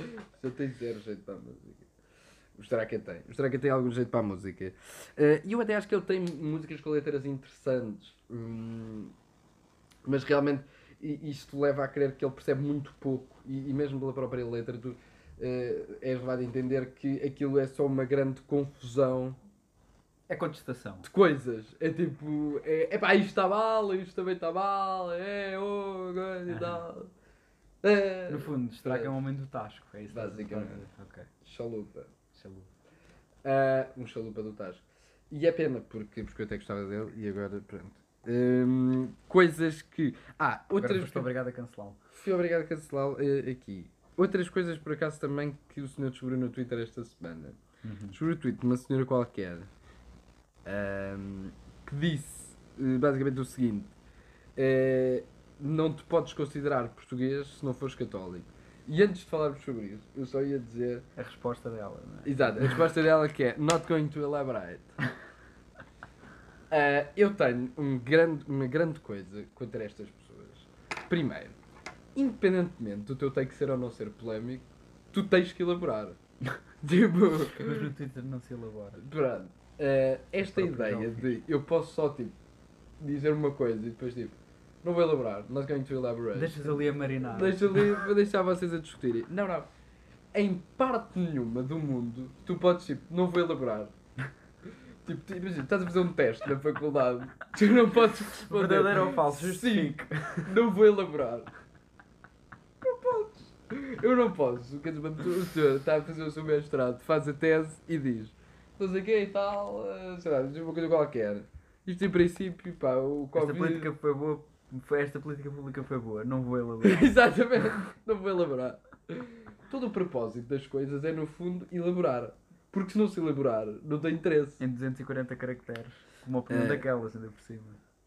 O senhor tem zero jeito para a música. O Straka tem. O Straka tem algum jeito para a música. Eh, E eu até acho que ele tem músicas com letras interessantes. Hum, mas realmente isto leva a crer que ele percebe muito pouco. E, e mesmo pela própria letra, tu eh, és levado a entender que aquilo é só uma grande confusão É contestação. de coisas. É tipo, é, epá, isto está mal, isto também está mal, é, oh, e tal. No fundo, Straka é um homem do Tasco. É isso Basicamente. Ok. Chalupa. Chalupa. Ah, um chalupa do Tasco. E é pena, porque, porque eu até gostava dele e agora, pronto. Hum, coisas que. Ah, Agora outras. foste obrigado a cancelá-lo. Fui obrigado a cancelá-lo eh, aqui. Outras coisas, por acaso, também que o senhor descobriu no Twitter esta semana. Uhum. Descobriu o tweet de uma senhora qualquer ahm, que disse eh, basicamente o seguinte: eh, não te podes considerar português se não fores católico. E antes de falarmos sobre isso, eu só ia dizer. A resposta dela, não é? Exato, a resposta dela que é not going to elaborate. Ah, eu tenho um grande, uma grande coisa contra estas pessoas. Primeiro, independentemente do teu take ser ou não ser polémico, tu tens que elaborar. tipo, Mas no Twitter não se elabora. pronto, ah, esta ideia de eu posso só tipo dizer uma coisa e depois tipo não vou elaborar, not going to elaborate. Deixas ali a marinar. Deixa ali, vou deixar vocês a discutirem. Não, não. Em parte nenhuma do mundo, tu podes, tipo, não vou elaborar. Tipo, imagina, estás a fazer um teste na faculdade, tu não podes responder. Verdadeiro ou falso? Sim, Justifique. não vou elaborar. Não podes. Eu não posso. Quer dizer, o senhor está a fazer o seu mestrado, faz a tese e diz: não sei o que e tal, eh, sei lá, diz uma coisa qualquer. Isto em princípio, pá, o Esta Covid. política foi boa. Esta política pública foi boa. Não vou elaborar. Exatamente, não vou elaborar. Todo o propósito das coisas é, no fundo, elaborar. Porque se não se elaborar, não tem interesse. em 240 caracteres. Uma opinião É. daquelas, ainda por cima.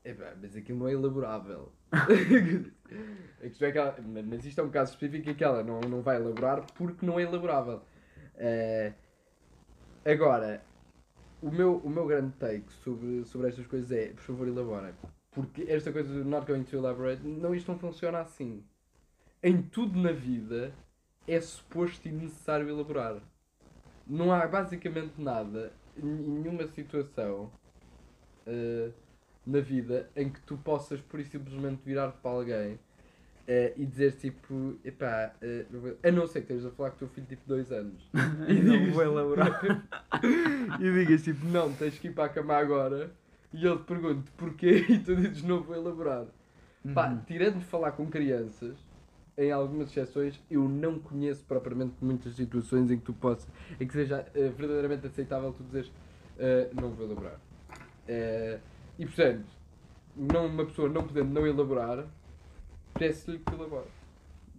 Epá, mas aquilo não é elaborável. a questão é que ela, mas isto é um caso específico em que ela não, não vai elaborar porque não é elaborável. Eh, agora, o meu, o meu grande take sobre, sobre estas coisas é, por favor, elaborem. Porque esta coisa do not going to elaborate, não, isto não funciona assim. Em tudo na vida é suposto e necessário elaborar. Não há basicamente nada, nenhuma situação eh, na vida em que tu possas por e simplesmente virar-te para alguém eh, e dizer tipo, epá, vou- a não ser que estejas a falar com o teu filho tipo 2 anos E não digas- vou elaborar. e digas tipo, não, tens que ir para a cama agora e ele te pergunta porquê e tu dizes não vou elaborar. Pá, Uhum. tirando de falar com crianças, em algumas exceções, eu não conheço propriamente muitas situações em que tu possas, em que seja eh, verdadeiramente aceitável tu dizeres eh, não vou elaborar. Eh, e portanto, não, uma pessoa não podendo não elaborar, peço-lhe que elabore.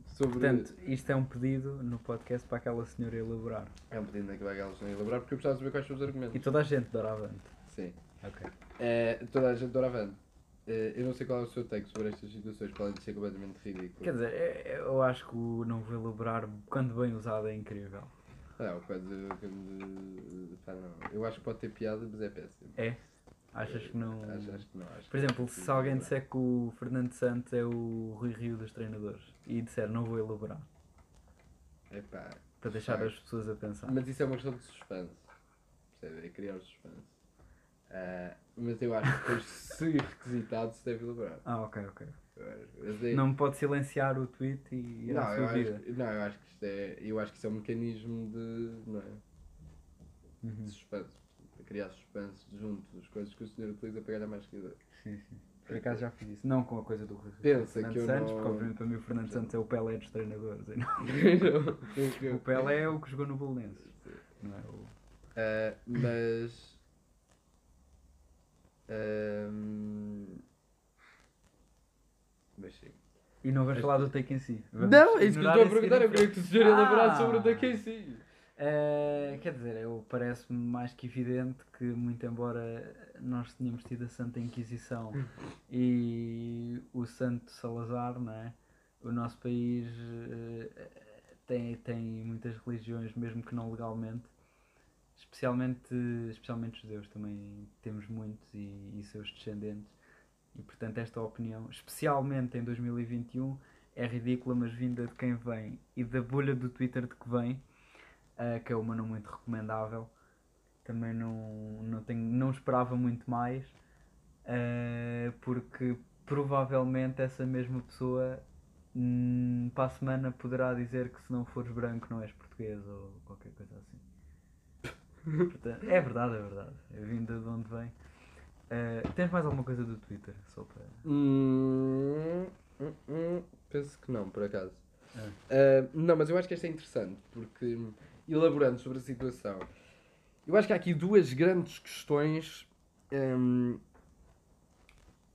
Sobre... Portanto, isto é um pedido no podcast para aquela senhora elaborar. é um pedido que elas não elaborar porque eu gostava de saber quais são os argumentos. E toda a gente dará avante. Sim. Ok. Eh, toda a gente doravante. Eh, eu não sei qual é o seu take sobre estas situações, podem ser completamente ridículas. Quer dizer, é- eu acho que o não vou elaborar, quando bem usado, é incrível. Não, quando, quando, pá, não. Eu acho que pode ter piada, mas é péssimo. É? Achas que não. Acho, acho que não. Acho Por exemplo, se alguém disser que o Fernando Santos é o Rui Rio dos treinadores e disser não vou elaborar, Epá, para deixar as pessoas a pensar. mas isso é uma questão de suspense. Percebe? É criar o suspense. Ah, mas eu acho que depois, se requisitado, se deve elaborar. Ah, ok, ok. É- Não me pode silenciar o tweet e não, eu sua vida. acho, não, eu acho que isto é. Eu acho que isso é um mecanismo de. Não é? Uhum. De suspense. Para criar suspense junto das coisas que o senhor utiliza para ganhar mais seguidores. Sim, sim. Por acaso já fiz isso. Não com a coisa do. Pensa Fernando que eu Santos, não- porque obviamente para mim o Fernando Santos é o Pelé dos treinadores. não- Não, O Pelé é o que jogou no Bolonenses. Não é o... Ah, mas. Ahm, mas sim. E não vais falar do take em si. Vamos não, é isso que eu estou a perguntar. Eu queria que o senhor elaborasse Ah. sobre o take em si. Eh, quer dizer, eu parece-me mais que evidente que, muito embora nós tenhamos tido a Santa Inquisição e o Santo Salazar, não é? o nosso país eh, tem, tem muitas religiões, mesmo que não legalmente, especialmente, especialmente judeus também temos muitos e, e seus descendentes. E portanto, esta opinião, especialmente em 2021, é ridícula, mas vinda de quem vem e da bolha do Twitter de que vem uh, que é uma não muito recomendável. Também não, não, tenho, não esperava muito mais, uh, porque provavelmente essa mesma pessoa hum, para a semana poderá dizer que se não fores branco não és português ou qualquer coisa assim. Portanto, é verdade, é verdade. É vinda de onde vem. Uh, tens mais alguma coisa do Twitter? Só para. Hum, hum, hum, penso que não, por acaso. Ah. Ah, não, mas eu acho que esta é interessante, porque elaborando sobre a situação, eu acho que há aqui duas grandes questões hum,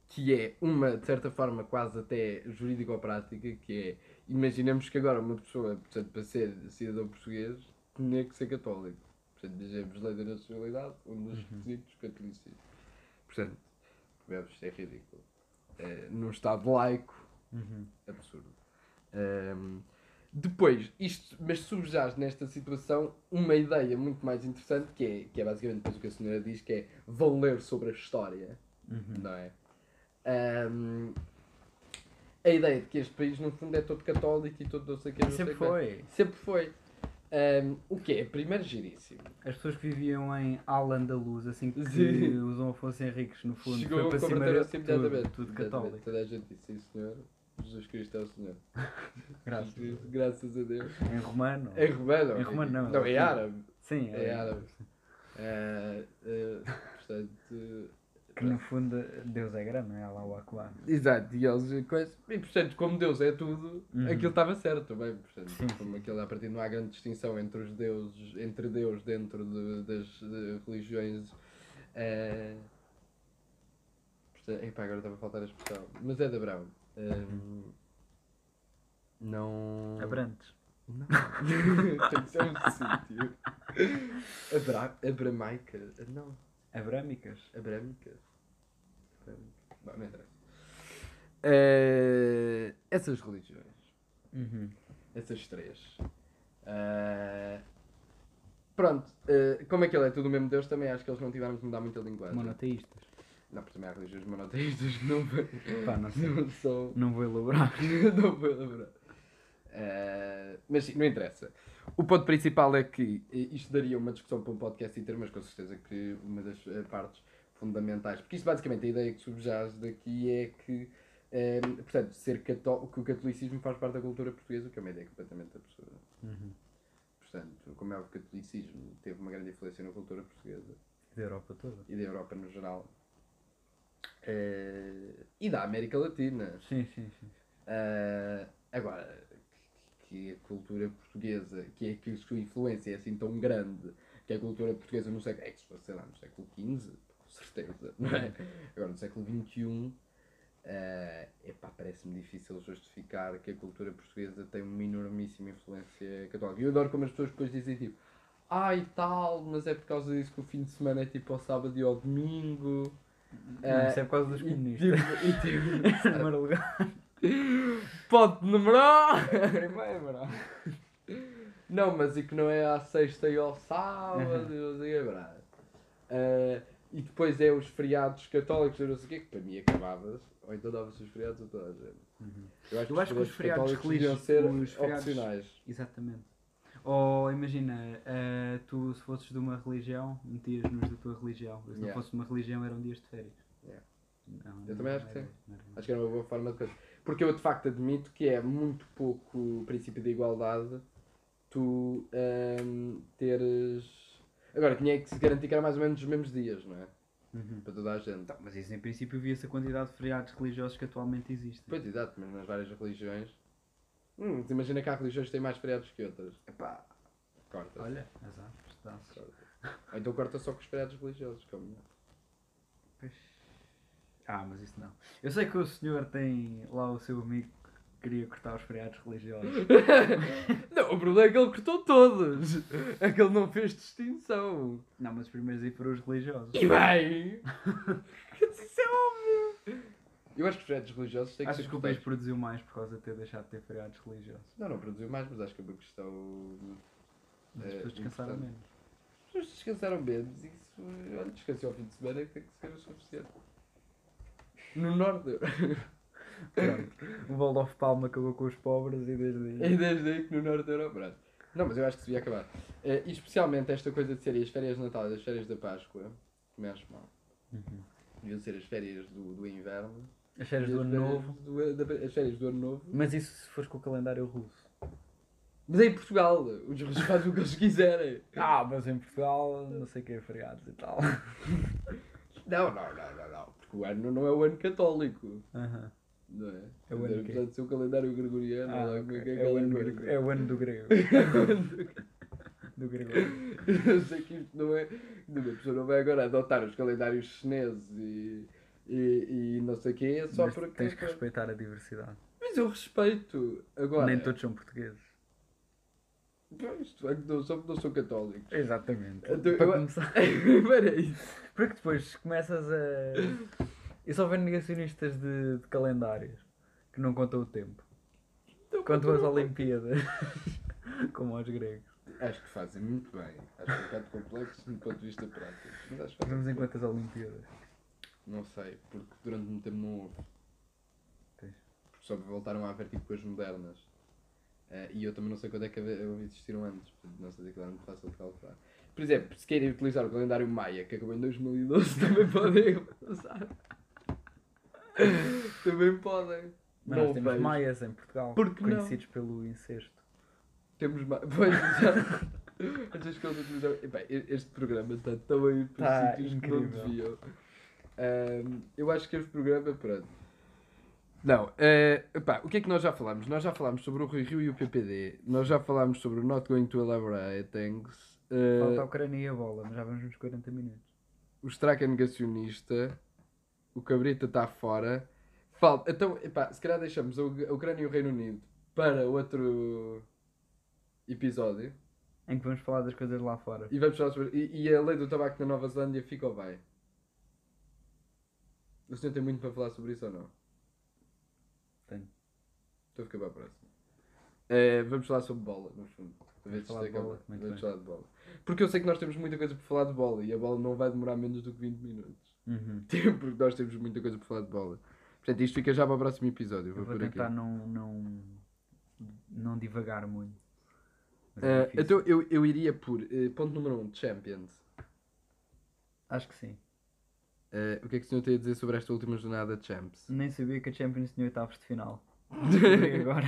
que é uma, de certa forma, quase até jurídico-prática, que é, imaginemos que agora uma pessoa, portanto, para ser cidadão português, tinha que ser católico, Portanto, dizemos lei da nacionalidade, um dos Uhum. requisitos, catolicismo. Portanto, vemos, isto é ridículo. Eh, num Estado laico, Uhum. absurdo. Ahm, depois, isto, mas subjaz nesta situação uma ideia muito mais interessante que é, que é basicamente depois o que a senhora diz, que é vão ler sobre a história, Uhum. não é? Ahm, a ideia de que este país no fundo é todo católico e todo não sei o que, sei Sempre que. foi. Sempre foi. Ahm, o que é? Primeiro giríssimo. As pessoas que viviam em Al-Andalus, assim que Sim. o Dom Afonso Henriques, no fundo, Chegou foi a para cima de imediatamente. tudo, tudo católico. Toda a gente disse, sim senhor, Jesus Cristo é o Senhor. Graças. Graças a Deus. Em romano. É romano. Em romano não, Não, é é árabe. Sim, É árabe. Eh, eh, portanto. Que no fundo Deus é grande, não é? Allahu Akbar. Exato, e eles coisa, e portanto, como Deus é tudo, Uhum. aquilo estava certo também. Portanto, Sim, como aquilo a partir não há grande distinção entre os deuses, entre Deus dentro de- das de religiões. eh, portanto, epá, agora estava a faltar a expressão. Mas é de Abraão. Ehm, não. Abrantes. Não. Um sítio. Abra... Abramaica. Não. Abrâmicas. Abrâmica. Bom, não interessa. Eh, essas religiões. Uhum. Essas três. Eh, pronto. eh, como aquilo é tudo o mesmo Deus, também acho que eles não tiveram que mudar muita linguagem. Monoteístas. Não, porque também há religiões monoteístas que não, Pá, não sei. não são. Não vou elaborar. não vou lembrar. Eh, mas sim, não interessa. O ponto principal é que isto daria uma discussão para um podcast inteiro, mas com certeza que uma das partes fundamentais, porque isto basicamente a ideia que subjaz daqui é que, eh, portanto, ser cató que o catolicismo faz parte da cultura portuguesa, o que é uma ideia completamente absurda. Uhum. Portanto, como é o catolicismo teve uma grande influência na cultura portuguesa Da Europa toda. e da Europa no geral. Eh, e da América Latina. Sim, sim, sim. Ah, agora, que a cultura portuguesa, que é que a sua influência é assim tão grande, que a cultura portuguesa no século, é que se fosse, sei lá, no século XV, certeza, não é? Agora, no século XXI, ah, epá, parece-me difícil justificar que a cultura portuguesa tem uma enormíssima influência católica. E eu adoro como as pessoas depois dizem tipo, ai tal, mas é por causa disso que o fim de semana é tipo ao sábado e ao domingo. Não, Ah, isso é por causa dos e comunistas. tipo- e tipo- Primeiro lugar. Pode numerar! Primeiro, Não, mas e que não é à sexta e ao sábado, Uhum. não sei brá. Ah, e depois é os feriados católicos, eu não sei o quê, que para mim acabava ou então dava-se os feriados a toda a gente. Uhum. Eu acho, Eu acho que os feriados religiosos- ser os feriados- opcionais. Exatamente. Ou imagina, eh, tu se fosses de uma religião, metias nos da tua religião. Se não Yeah. fosse de uma religião, eram dias de férias. Yeah. Não, Eu não também acho que sim. não Acho que era uma boa forma de coisa. Porque eu de facto admito que é muito pouco o princípio de igualdade tu ahm, teres. Agora, tinha que se garantir que era mais ou menos os mesmos dias, não é? Uhum. Para toda a gente. Então, mas isso em princípio via-se a quantidade de feriados religiosos que atualmente existem. Pois, exato, mas nas várias religiões. Hum, imagina que há religiões que têm mais feriados que outras. Epá, Corta. olha, azar, está-se. Corta. Então corta só com os feriados religiosos, que é o melhor. Pois. Ah, mas isso não. Eu sei que o senhor tem lá o seu amigo queria cortar os feriados religiosos. não, o problema é que ele cortou todos. É que ele não fez distinção. não, mas os primeiros aí foram os religiosos. E bem! Isso é óbvio! Eu acho que os feriados religiosos têm que Achas ser que o país produziu mais por causa de ter deixado de ter feriados religiosos? Não, não produziu mais, mas acho que é uma questão. Mas as pessoas descansaram importante. menos. As pessoas descansaram menos e isso. Olha, descansei ao fim de semana que tem que ser o suficiente. No norte. Pronto. O Waldorf Palma acabou com os pobres e desde E aí. desde aí que no norte da Europa. Não, mas eu acho que se devia acabar. Eh, e especialmente esta coisa de serem as férias de Natal e as férias da Páscoa, que me acho mal. Uhum. Deviam ser as férias do, do inverno. As férias e do ano novo. do- da- as férias do ano novo. Mas isso se fores com o calendário russo. Mas é em Portugal. Os russos fazem o que eles quiserem. Ah, mas em Portugal não sei o que é feriados e tal. Não, não, não, não, não. Porque o ano não é o ano católico. Aham. Não é? É o ano? Apesar de ser o calendário gregoriano, Ah, lá, ok. como é que é é, o ano grego. é o ano do grego. do grego. Eu sei que isto não é. A pessoa não vai agora adotar os calendários chineses e, e, e não sei o quê, só Mas porque. tens que respeitar a diversidade. Mas eu respeito. Agora. Nem todos são portugueses. Pois, tu é que não, só porque não sou católico. Exatamente. Então, Para eu- começar. Era isso. Porque depois começas a. Eu só vejo negacionistas de, de calendários que não contam o tempo. Então, Contam as Olimpíadas. Como aos gregos. Acho que fazem muito bem. Acho que é um bocado complexo do ponto de vista prático. Mas acho que fazem Vamos em quantas Olimpíadas? Não sei, porque durante muito tempo não houve. Pois. Porque só voltaram a haver tipo coisas modernas. Eh, e eu também não sei quando é que existiram antes, portanto não sei se aquilo é muito fácil de calcular. Por exemplo, se querem utilizar o calendário Maia, que acabou em 2012, também podem usar. também podem. Mas nós temos vejo. maias em Portugal. Por que não? conhecidos pelo incesto. Temos mais. Pois, já. Antes que eles utilizam. Bem, este programa está tão a ir para Tá sítios que não incrível. deviam. Ahm, eu acho que este programa, pronto. Não, eh, epá, o que é que nós já falámos? Nós já falámos sobre o Rui Rio e o PPD. Nós já falámos sobre o Not Going to Elaborate Things. eh, Falta a Ucrânia e a bola, mas já vamos nos 40 minutos. o Strack é negacionista. O Cabrita está fora. Falta. Então, epá, se calhar deixamos a a Ucrânia e o Reino Unido para outro episódio. Em que vamos falar das coisas lá fora. E vamos falar sobre. E, e a lei do tabaco na Nova Zelândia fica ou vai? O senhor tem muito para falar sobre isso ou não? Tenho. Então fica para a próxima. Eh, vamos falar sobre bola, no fundo. A Vamos falar de bola, Vamos falar de bola. Porque eu sei que nós temos muita coisa para falar de bola e a bola não vai demorar menos do que 20 minutos. Uhum. Porque nós temos muita coisa para falar de bola. Portanto, isto fica já para o próximo episódio. Eu Vou vou por aqui. tentar não, não, não divagar muito. É difícil. então eu, eu iria por eh, ponto número 1, um, Champions. Acho que sim. Eh, o que é que o senhor tem a dizer sobre esta última jornada de Champs? Nem sabia que a Champions tinha oitavos de final. Agora.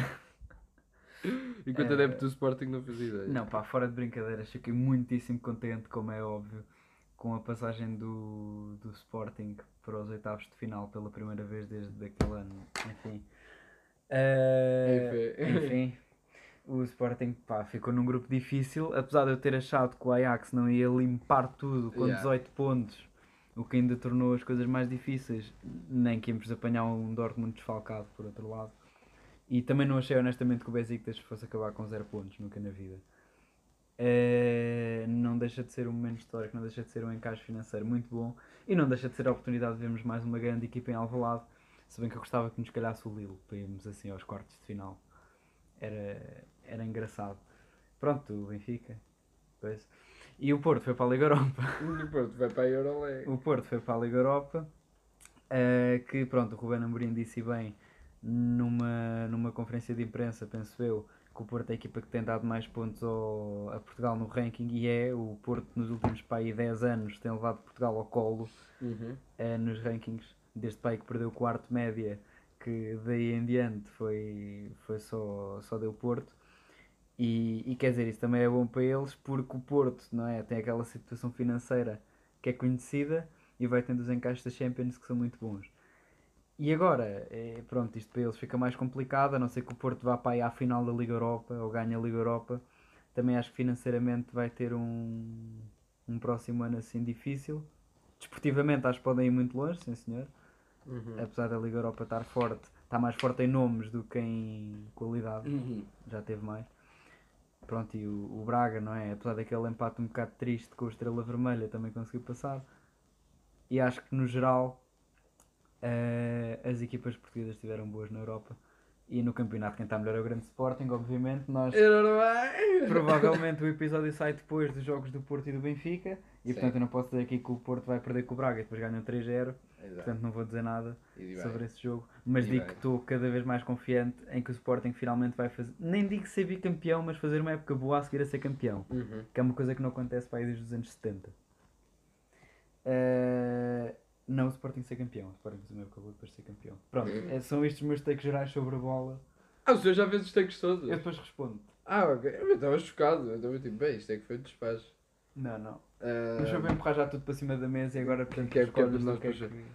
Enquanto Eh, adepto do Sporting não fazia ideia. Não, pá, fora de brincadeiras, fiquei muitíssimo contente, como é óbvio, com a passagem do, do Sporting para os oitavos de final pela primeira vez desde aquele ano. Enfim. Enfim. enfim. O Sporting pá, ficou num grupo difícil, apesar de eu ter achado que o Ajax não ia limpar tudo com Yeah. 18 pontos, o que ainda tornou as coisas mais difíceis, nem que íamos apanhar um Dortmund desfalcado por outro lado. E também não achei honestamente que o Besiktas fosse acabar com 0 pontos, nunca na vida. Eh, não deixa de ser um momento histórico, não deixa de ser um encaixe financeiro muito bom e não deixa de ser a oportunidade de vermos mais uma grande equipa em Alvalade, se bem que eu gostava que nos calhasse o Lille para irmos assim aos quartos de final. Era, era engraçado. Pronto, o Benfica. Pois. E o Porto foi para a Liga Europa. E pronto, vai para a Euroleague. O Porto foi para a Liga Europa, eh, que pronto, o Ruben Amorim disse bem numa, numa conferência de imprensa, penso eu, que o Porto é a equipa que tem dado mais pontos ao- a Portugal no ranking e é, o Porto nos últimos pá, aí 10 anos tem levado Portugal ao colo Uhum. eh, nos rankings, desde pai que perdeu o quarto média, que daí em diante foi, foi só, só deu Porto. E, e quer dizer, isso também é bom para eles porque o Porto não é? tem aquela situação financeira que é conhecida e vai tendo os encaixes da Champions que são muito bons. E agora, é, pronto, isto para eles fica mais complicado, a não ser que o Porto vá para aí à final da Liga Europa ou ganhe a Liga Europa. Também acho que financeiramente vai ter um, um próximo ano assim difícil. Desportivamente acho que podem ir muito longe, sim senhor. Uhum. Apesar da Liga Europa estar forte, está mais forte em nomes do que em qualidade Uhum. já teve mais. Pronto, e o, o Braga, não é? Apesar daquele empate um bocado triste com a Estrela Vermelha, também conseguiu passar. E acho que no geral eh, as equipas portuguesas estiveram boas na Europa. E no campeonato quem está melhor é o Grande Sporting, obviamente. Nós provavelmente o episódio sai depois dos jogos do Porto e do Benfica. E Sim. portanto eu não posso dizer aqui que o Porto vai perder com o Braga e depois ganham 3-0. Exato. Portanto não vou dizer nada bem. sobre esse jogo, mas E digo bem. que estou cada vez mais confiante em que o Sporting finalmente vai fazer, nem digo ser bicampeão, mas fazer uma época boa a seguir a ser campeão, Uhum. que é uma coisa que não acontece para aí desde os anos 70. Eh, não o Sporting ser campeão, o Sporting época boa depois de ser campeão. Pronto, eh, são estes os meus takes gerais sobre a bola. Ah, o senhor já fez os takes todos? Eu depois respondo. Ah, ok. Eu estava chocado. Eu estava tipo, bem, isto é que foi de despacho. Não, não. Ah, Mas eu vou empurrar já tudo para cima da mesa e agora portanto Que é- que é nós o que é que-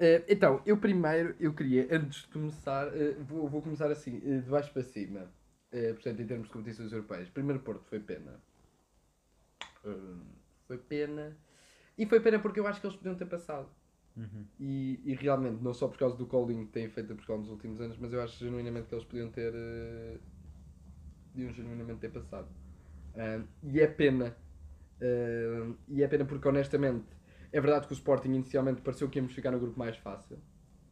Eh, então, eu primeiro, eu queria, antes de começar, eh, vou, vou começar assim, eh, de baixo para cima. Eh, portanto, em termos de competições europeias. Primeiro Porto foi pena. Foi pena. E foi pena porque eu acho que eles podiam ter passado. Uhum. E, e realmente, não só por causa do calling que têm feito a Portugal nos últimos anos, mas eu acho genuinamente que eles podiam ter. eh, podiam genuinamente ter passado. Um, e é pena. Um, e é pena porque, honestamente, é verdade que o Sporting inicialmente pareceu que íamos ficar no grupo mais fácil.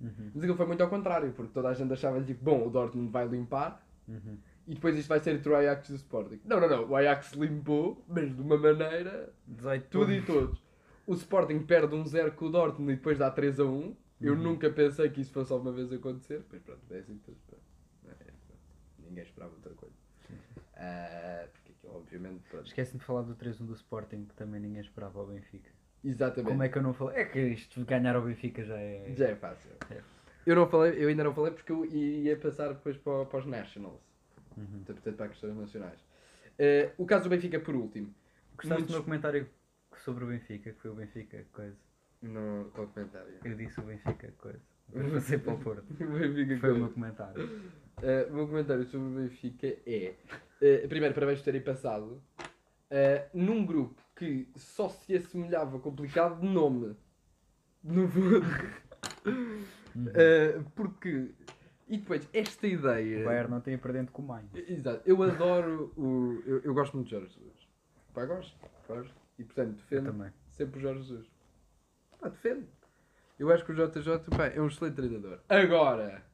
Uhum. Mas aquilo foi muito ao contrário, porque toda a gente achava tipo, bom, o Dortmund vai limpar Uhum. e depois isto vai ser entre o Ajax e o Sporting. Não, não, não. O Ajax limpou, mas de uma maneira 18 tudo e todos. O Sporting perde um 0 com o Dortmund e depois dá 3 a 1. Eu Uhum. nunca pensei que isso fosse alguma vez acontecer. Pois pronto, é assim pronto. É. Ninguém esperava outra coisa. Ah, porque aquilo, obviamente, pronto. Esquece-me de falar do 3-1 do Sporting, que também ninguém esperava ao Benfica. Exatamente. Como é que eu não falei? É que isto de ganhar ao Benfica já é. Já é fácil. É. Eu, não falei, eu ainda não falei porque eu ia passar depois para, para os Nationals. Uhum. Portanto, para as questões nacionais. Ah, o caso do Benfica, por último. Gostaste Muitos- do meu comentário sobre o Benfica, que foi o Benfica, coisa. No qual comentário? Eu disse o Benfica, coisa. Depois passei para o Porto. O Benfica Foi o meu comentário. Uh, o meu comentário sobre o Benfica é: uh, primeiro, parabéns por terem passado. uh, num grupo que só se assemelhava complicado de nome. No fundo. Uh, porque. E depois, esta O ideia. Bayern não tem a perder com o Mainz. Exato, eu adoro o. Eu, eu gosto muito de Jorge Jesus. Pá, gosto, gosto. E portanto, defendo também. sempre o Jorge Jesus. Pá, defendo. Eu acho que o JJ pá, é um excelente treinador. Agora,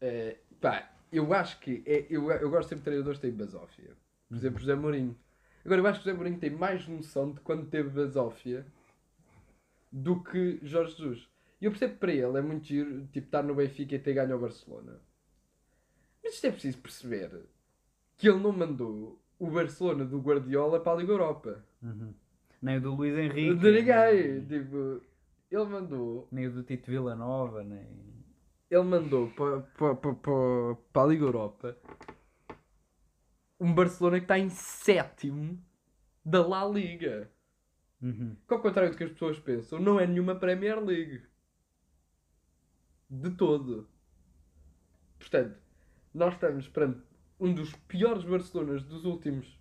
eh, pá, eu acho que. É, eu, eu gosto sempre de treinadores que têm basófia. Por exemplo, José Mourinho. Agora, eu acho que José Mourinho tem mais noção de quando teve basófia do que Jorge Jesus. E eu percebo que para ele é muito giro, tipo, estar no Benfica e ter ganho ao Barcelona. Mas isto é preciso perceber que ele não mandou o Barcelona do Guardiola para a Liga Europa. Uhum. Nem o do Luís Henrique. De ninguém. nem- Tipo, ele mandou. Nem o do Tito Villanova, nem. Ele mandou para, para, para, para, para a Liga Europa um Barcelona que está em sétimo da La Liga. Uhum. Que ao contrário do que as pessoas pensam, não é nenhuma Premier League. De todo. Portanto, nós estamos perante um dos piores Barcelonas dos últimos.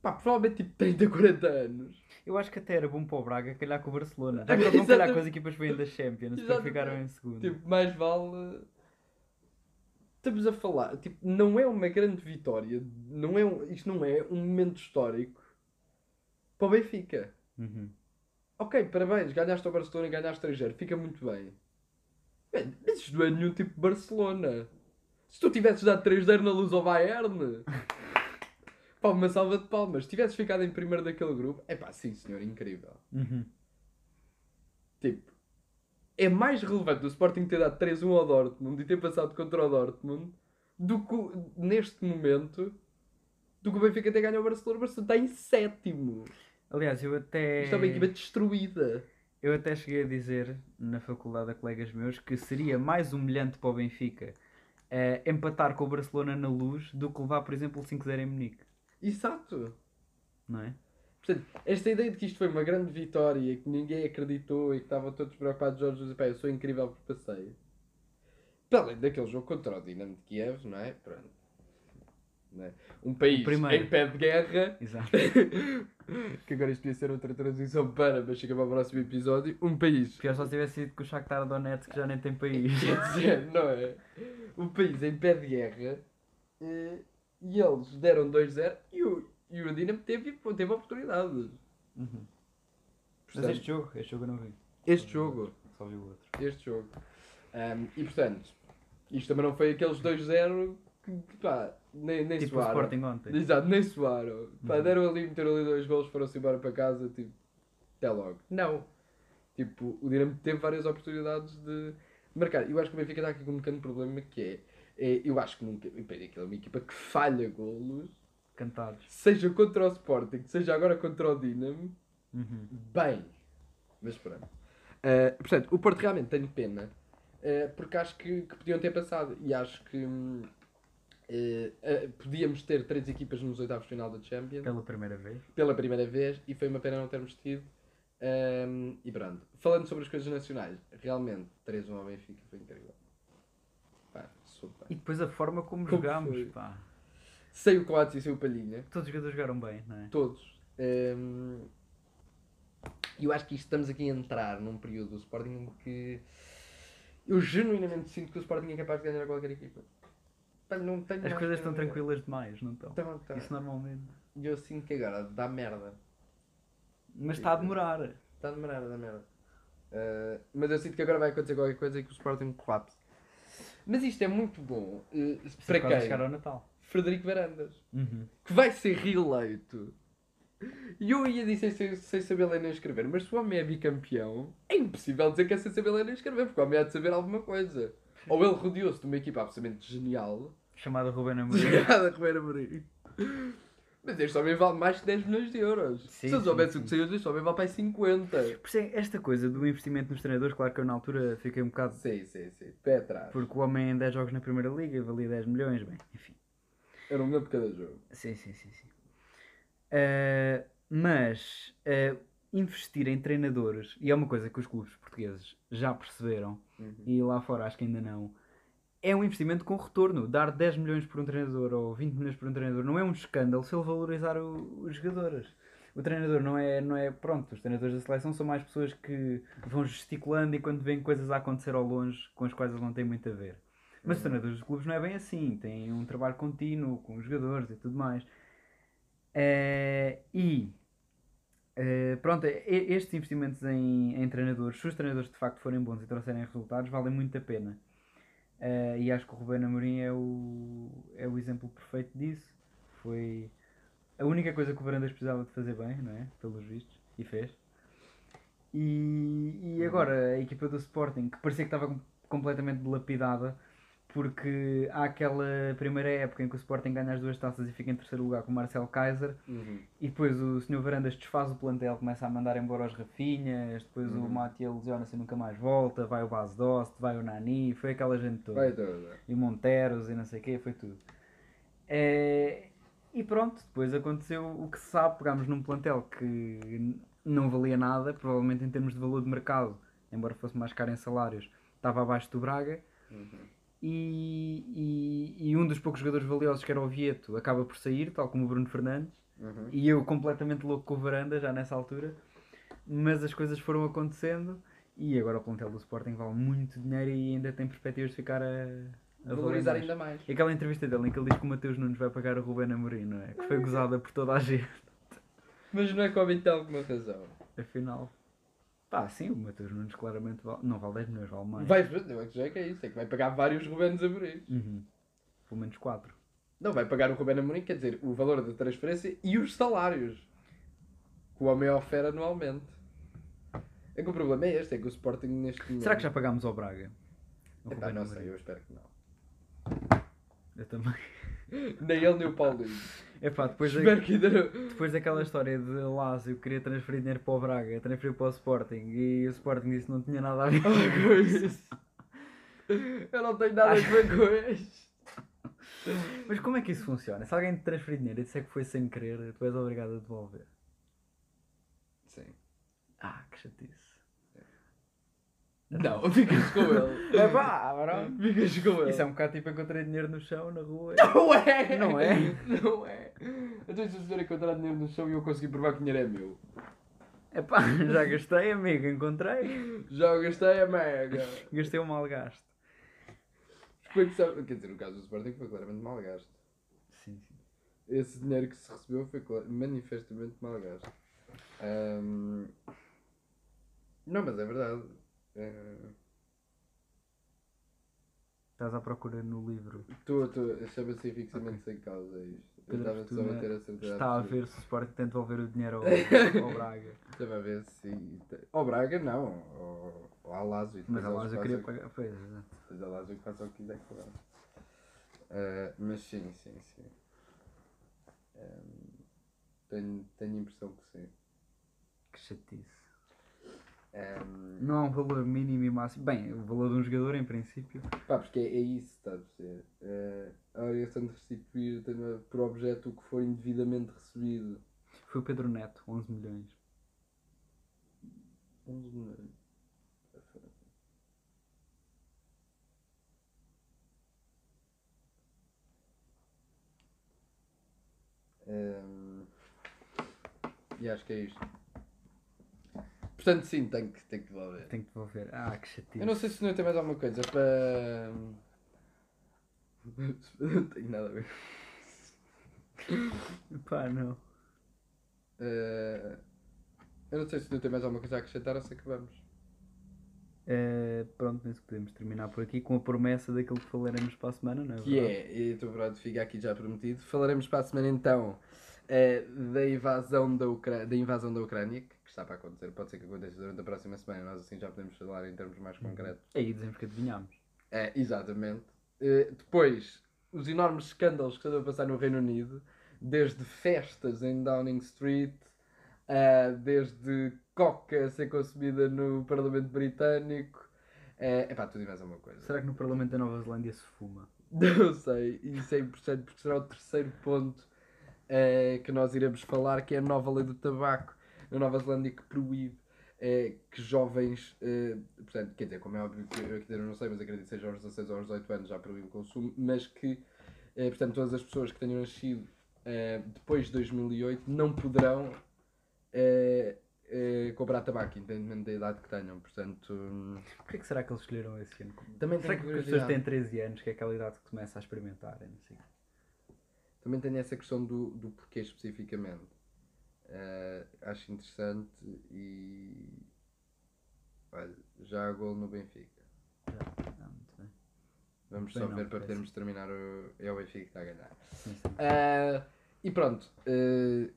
Pá, provavelmente tipo 30, 40 anos. Eu acho que até era bom para o Braga calhar com o Barcelona. Já que vão calhar com as equipas que vêm da Champions, Exatamente. ficaram em segundo. Tipo, mais vale. Estamos a falar, tipo, não é uma grande vitória, não é um- isto não é um momento histórico para o Benfica. Uhum. Ok, parabéns, ganhaste ao Barcelona e ganhaste 3 fica muito bem. Mas isto não é nenhum tipo de Barcelona. Se tu tivesses dado 3-0 na luz ao Bayern, pá, uma salva de palmas. Se tivesses ficado em primeiro daquele grupo, é pá, sim senhor, incrível. Uhum. Tipo, é mais relevante o Sporting ter dado 3-1 ao Dortmund e ter passado contra o Dortmund do que neste momento do que o Benfica ter ganho ao Barcelona. O Barcelona está em sétimo. Aliás, eu até. Isto é uma equipa destruída. Eu até cheguei a dizer na faculdade a colegas meus que seria mais humilhante para o Benfica eh, empatar com o Barcelona na luz do que levar, por exemplo, o 5-0 em Munique. Exato. Não é? Portanto, esta ideia de que isto foi uma grande vitória e que ninguém acreditou e que estavam todos preocupados, Jorge Jesus, pá, eu sou incrível por passeio. Para além daquele jogo contra o Dinamo de Kiev, não é? Pronto. Não é? Um país em pé de guerra, Exato. que agora isto podia ser outra transição para, mas chega para o próximo episódio. Um país, Pior só se tivesse sido com o Shakhtar Donetsk que já nem tem país. quer dizer, não é? Um país em pé de guerra eh, e eles deram 2-0 e o, e o Dinamo teve, teve oportunidades. Uhum. Mas este jogo, este jogo eu não vi. este jogo Só vi o outro. este jogo. Um, e portanto, isto também não foi aqueles 2-0 que, pá, nem, nem Tipo o soaram. Sporting ontem. Exato, nem soaram. Pá, Uhum. deram ali, meteram ali dois golos, foram-se embora para casa, tipo, até logo. Não. Tipo, o Dinamo teve várias oportunidades de marcar. Eu acho que o Benfica está aqui com um pequeno problema que é, é eu acho que nunca, bem, aquilo é uma equipa que falha golos, Cantados. seja contra o Sporting, seja agora contra o Dinamo, Uhum. bem. Mas pronto. Uh, portanto, o Porto realmente tem pena. uh, porque acho que, que podiam ter passado. E acho que hum, uh, uh, podíamos ter três equipas nos oitavos de final da Champions Pela primeira vez. pela primeira vez e foi uma pena não termos tido. Um, e pronto. Falando sobre as coisas nacionais, realmente 3-1 ao Benfica foi incrível. Pá, super. E depois a forma como, Como jogámos, foi? pá. Sei o Coates e sei o Palhinha. Todos os jogadores jogaram bem, não é? Todos. E eu acho que estamos aqui a entrar num período do Sporting em que eu genuinamente sinto que o Sporting é capaz de ganhar qualquer equipa. Não tenho As coisas estão tranquilas demais, não estão? Então, então. Isso normalmente. E eu sinto que agora dá merda. Mas está a demorar. Está a demorar, dá merda. Uh, mas eu sinto que agora vai acontecer qualquer coisa e que o Sporting colapse. Mas isto é muito bom. uh, para quem? chegar ao Natal. Frederico Varandas. Uhum. Que vai ser reeleito. E eu ia dizer sem, sem saber ler nem escrever, mas se o homem é bicampeão, é impossível dizer que é sem saber ler nem escrever, porque o homem há de saber alguma coisa. Ou ele rodeou-se de uma equipa absolutamente genial, Chamada Ruben Amorim. Obrigado, Roberto Amorim. Mas este homem vale mais de 10 milhões de euros. Sim, Se eu soubesse o que saiu deste homem, vale para aí 50. Por isso é esta coisa do investimento nos treinadores, claro que eu na altura fiquei um bocado. Sim, sim, sim. Pé atrás. Porque o homem em 10 jogos na Primeira Liga valia 10 milhões, bem, enfim. Era um milhão por cada jogo. Sim, sim, sim. sim. Eh, mas eh, investir em treinadores, e é uma coisa que os clubes portugueses já perceberam, e lá fora acho que ainda não, é um investimento com retorno. Dar 10 milhões por um treinador ou 20 milhões por um treinador não é um escândalo se ele valorizar o- os jogadores. O treinador não é, não é. Pronto, os treinadores da seleção são mais pessoas que vão gesticulando enquanto veem coisas a acontecer ao longe com as quais eles não têm muito a ver. Mas os treinadores dos clubes não é bem assim. Têm um trabalho contínuo com os jogadores e tudo mais. Eh, e eh, pronto, e- estes investimentos em, em treinadores, se os treinadores de facto forem bons e trouxerem resultados, valem muito a pena. Eh, e acho que o Ruben Amorim é o, é o exemplo perfeito disso. Foi a única coisa que o Varandas precisava de fazer bem, não é? Pelos vistos, e fez. E, e agora a equipa do Sporting, que parecia que estava com- completamente dilapidada, porque há aquela primeira época em que o Sporting ganha as duas taças e fica em terceiro lugar com o Marcel Kaiser, e depois o Sr. Varandas desfaz o plantel, começa a mandar embora os Rafinhas, depois o Uhum. Matia lesiona-se e nunca mais volta, vai o Bas Dost, vai o Nani, foi aquela gente toda. Vai toda. E o Monteros e não sei o quê, foi tudo. É, E pronto, depois aconteceu o que se sabe, pegámos num plantel que não valia nada, provavelmente em termos de valor de mercado, embora fosse mais caro em salários, estava abaixo do Braga. E, e, e um dos poucos jogadores valiosos, que era o Vieto, acaba por sair, tal como o Bruno Fernandes. Uhum. E eu completamente louco com o Varanda, já nessa altura. Mas as coisas foram acontecendo e agora o plantel do Sporting vale muito dinheiro e ainda tem perspectivas de ficar a, a Valorizar ainda mais. E aquela entrevista dele em que ele diz que o Mateus Nunes vai pagar o Ruben Amorim, não é? Que foi gozada por toda a gente. Mas não é que o homem tem alguma razão. Afinal. Pá, sim, o Mateus Nunes claramente vale... não vale 10 milhões, vale mais. Vai, eu é que já é que é isso. É que vai pagar vários Rubens Amorim. Uhum. Pelo menos 4. Não, vai pagar o Ruben Amorim, quer dizer, o valor da transferência e os salários. Que o homem oferece anualmente. É que o problema é este, é que o Sporting neste momento... Será que já pagámos ao Braga? O Epá, não sei, eu espero que não. Eu também. Nem ele nem o Paulinho. Epá, depois, da- depois daquela história de Lázio queria transferir dinheiro para o Braga, transferir para o Sporting e o Sporting disse que não tinha nada a ver Oh, com isso. Eu não tenho nada a ver com isso. Mas como é que isso funciona? Se alguém te transferir dinheiro e disser que foi sem querer, tu és obrigado a devolver. Sim. Ah, que chatice. Não, ficas com ele. É pá, bro. Ficas com ele. Isso é um bocado tipo encontrei dinheiro no chão, na rua. Não é! Não é? Não é! Então se o senhor encontrar dinheiro no chão e eu conseguir provar que o dinheiro é meu. É pá, já gastei, amigo, encontrei. Já gastei a mega. Gastei um mal gasto. Como é que sabe? Quer dizer, o caso do Sporting foi claramente mal gasto. Sim, sim. Esse dinheiro que se recebeu foi manifestamente mal gasto. Ahm, Não, mas é verdade. É, Estás à procura no livro. Estou, estou, chama-se fixamente sem causa isto. Eu Pedro estava só a ter a certeza. Está a ver se o Sporting tenta devolver o dinheiro ao, ao Braga. Estava a ver se. Ao Braga não, ao, ao Alásio. Mas a eles Lázio queria pagar. Pois, exato. Depois a Lásio que faça o que quiser com ela. Ah, mas sim, sim, sim. Ahm, tenho, tenho a impressão que sim. Que chatice. Ahm, Não há um valor mínimo e máximo. Bem, o valor de um jogador, em princípio. pá, porque é, é isso, está a perceber? Ah, a obrigação de restituir por objeto o que for indevidamente recebido. Foi o Pedro Neto, 11 milhões. 11 milhões. Ahm, e acho que é isto. Portanto, sim, tenho que, tenho que devolver. Tenho que devolver. Ah, que chatice. Eu não sei se o senhor tem mais alguma coisa para. Não tenho nada a ver. Pá, não. Eh, eu não sei se tu tem mais alguma coisa a acrescentar ou se acabamos. Eh, pronto, penso que podemos terminar por aqui com a promessa daquilo que falaremos para a semana, não é? Que verdade? é, e estou pronto, fica aqui já prometido. Falaremos para a semana então eh, da, invasão da, Ucra... da invasão da Ucrânia, está para acontecer. Pode ser que aconteça durante a próxima semana, nós assim já podemos falar em termos mais concretos. Aí dizemos que adivinhámos. É, exatamente. Eh, depois, os enormes escândalos que estão a passar no Reino Unido, desde festas em Downing Street, eh, desde coca a ser consumida no Parlamento Britânico. É epá, tudo e mais alguma coisa. Será que no Parlamento da Nova Zelândia se fuma? Não sei, e isso é importante porque será o terceiro ponto eh, que nós iremos falar, que é a nova lei do tabaco na Nova Zelândia que proíbe eh, que jovens, eh, portanto, quer dizer, como é óbvio que eu aqui não sei, mas acredito que seja aos 16 ou aos 18 anos já proíbe o consumo, mas que, eh, portanto, todas as pessoas que tenham nascido depois de 2008 não poderão comprar tabaco, independentemente da idade que tenham, portanto... Porquê que será que eles escolheram esse ano? Também será que as pessoas têm 13 anos, que é aquela idade que começa a experimentar? eu Não sei. Também tenho essa questão do, do porquê especificamente. Eh, acho interessante e. Olha, já há gol no Benfica. Ah, muito bem. Vamos Bem só não, ver para parece. podermos terminar o. É o Benfica que está a ganhar. Sim, sim. Eh, e pronto. eh,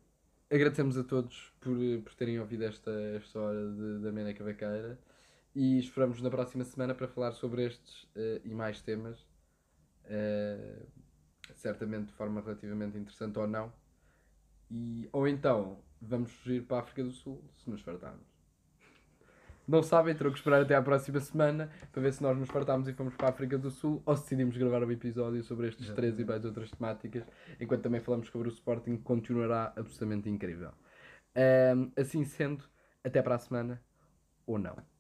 agradecemos a todos por, por terem ouvido esta, esta hora de, da Mena Cavaqueira e esperamos na próxima semana para falar sobre estes eh, e mais temas. certamente de forma relativamente interessante ou não. E, ou então vamos fugir para a África do Sul se nos fartarmos. Não sabem, terão que esperar até à próxima semana para ver se nós nos fartámos e fomos para a África do Sul ou se decidimos gravar um episódio sobre estes três e mais outras temáticas, enquanto também falamos sobre o Sporting, que continuará absolutamente incrível. Ahm, assim sendo, até para a semana ou não.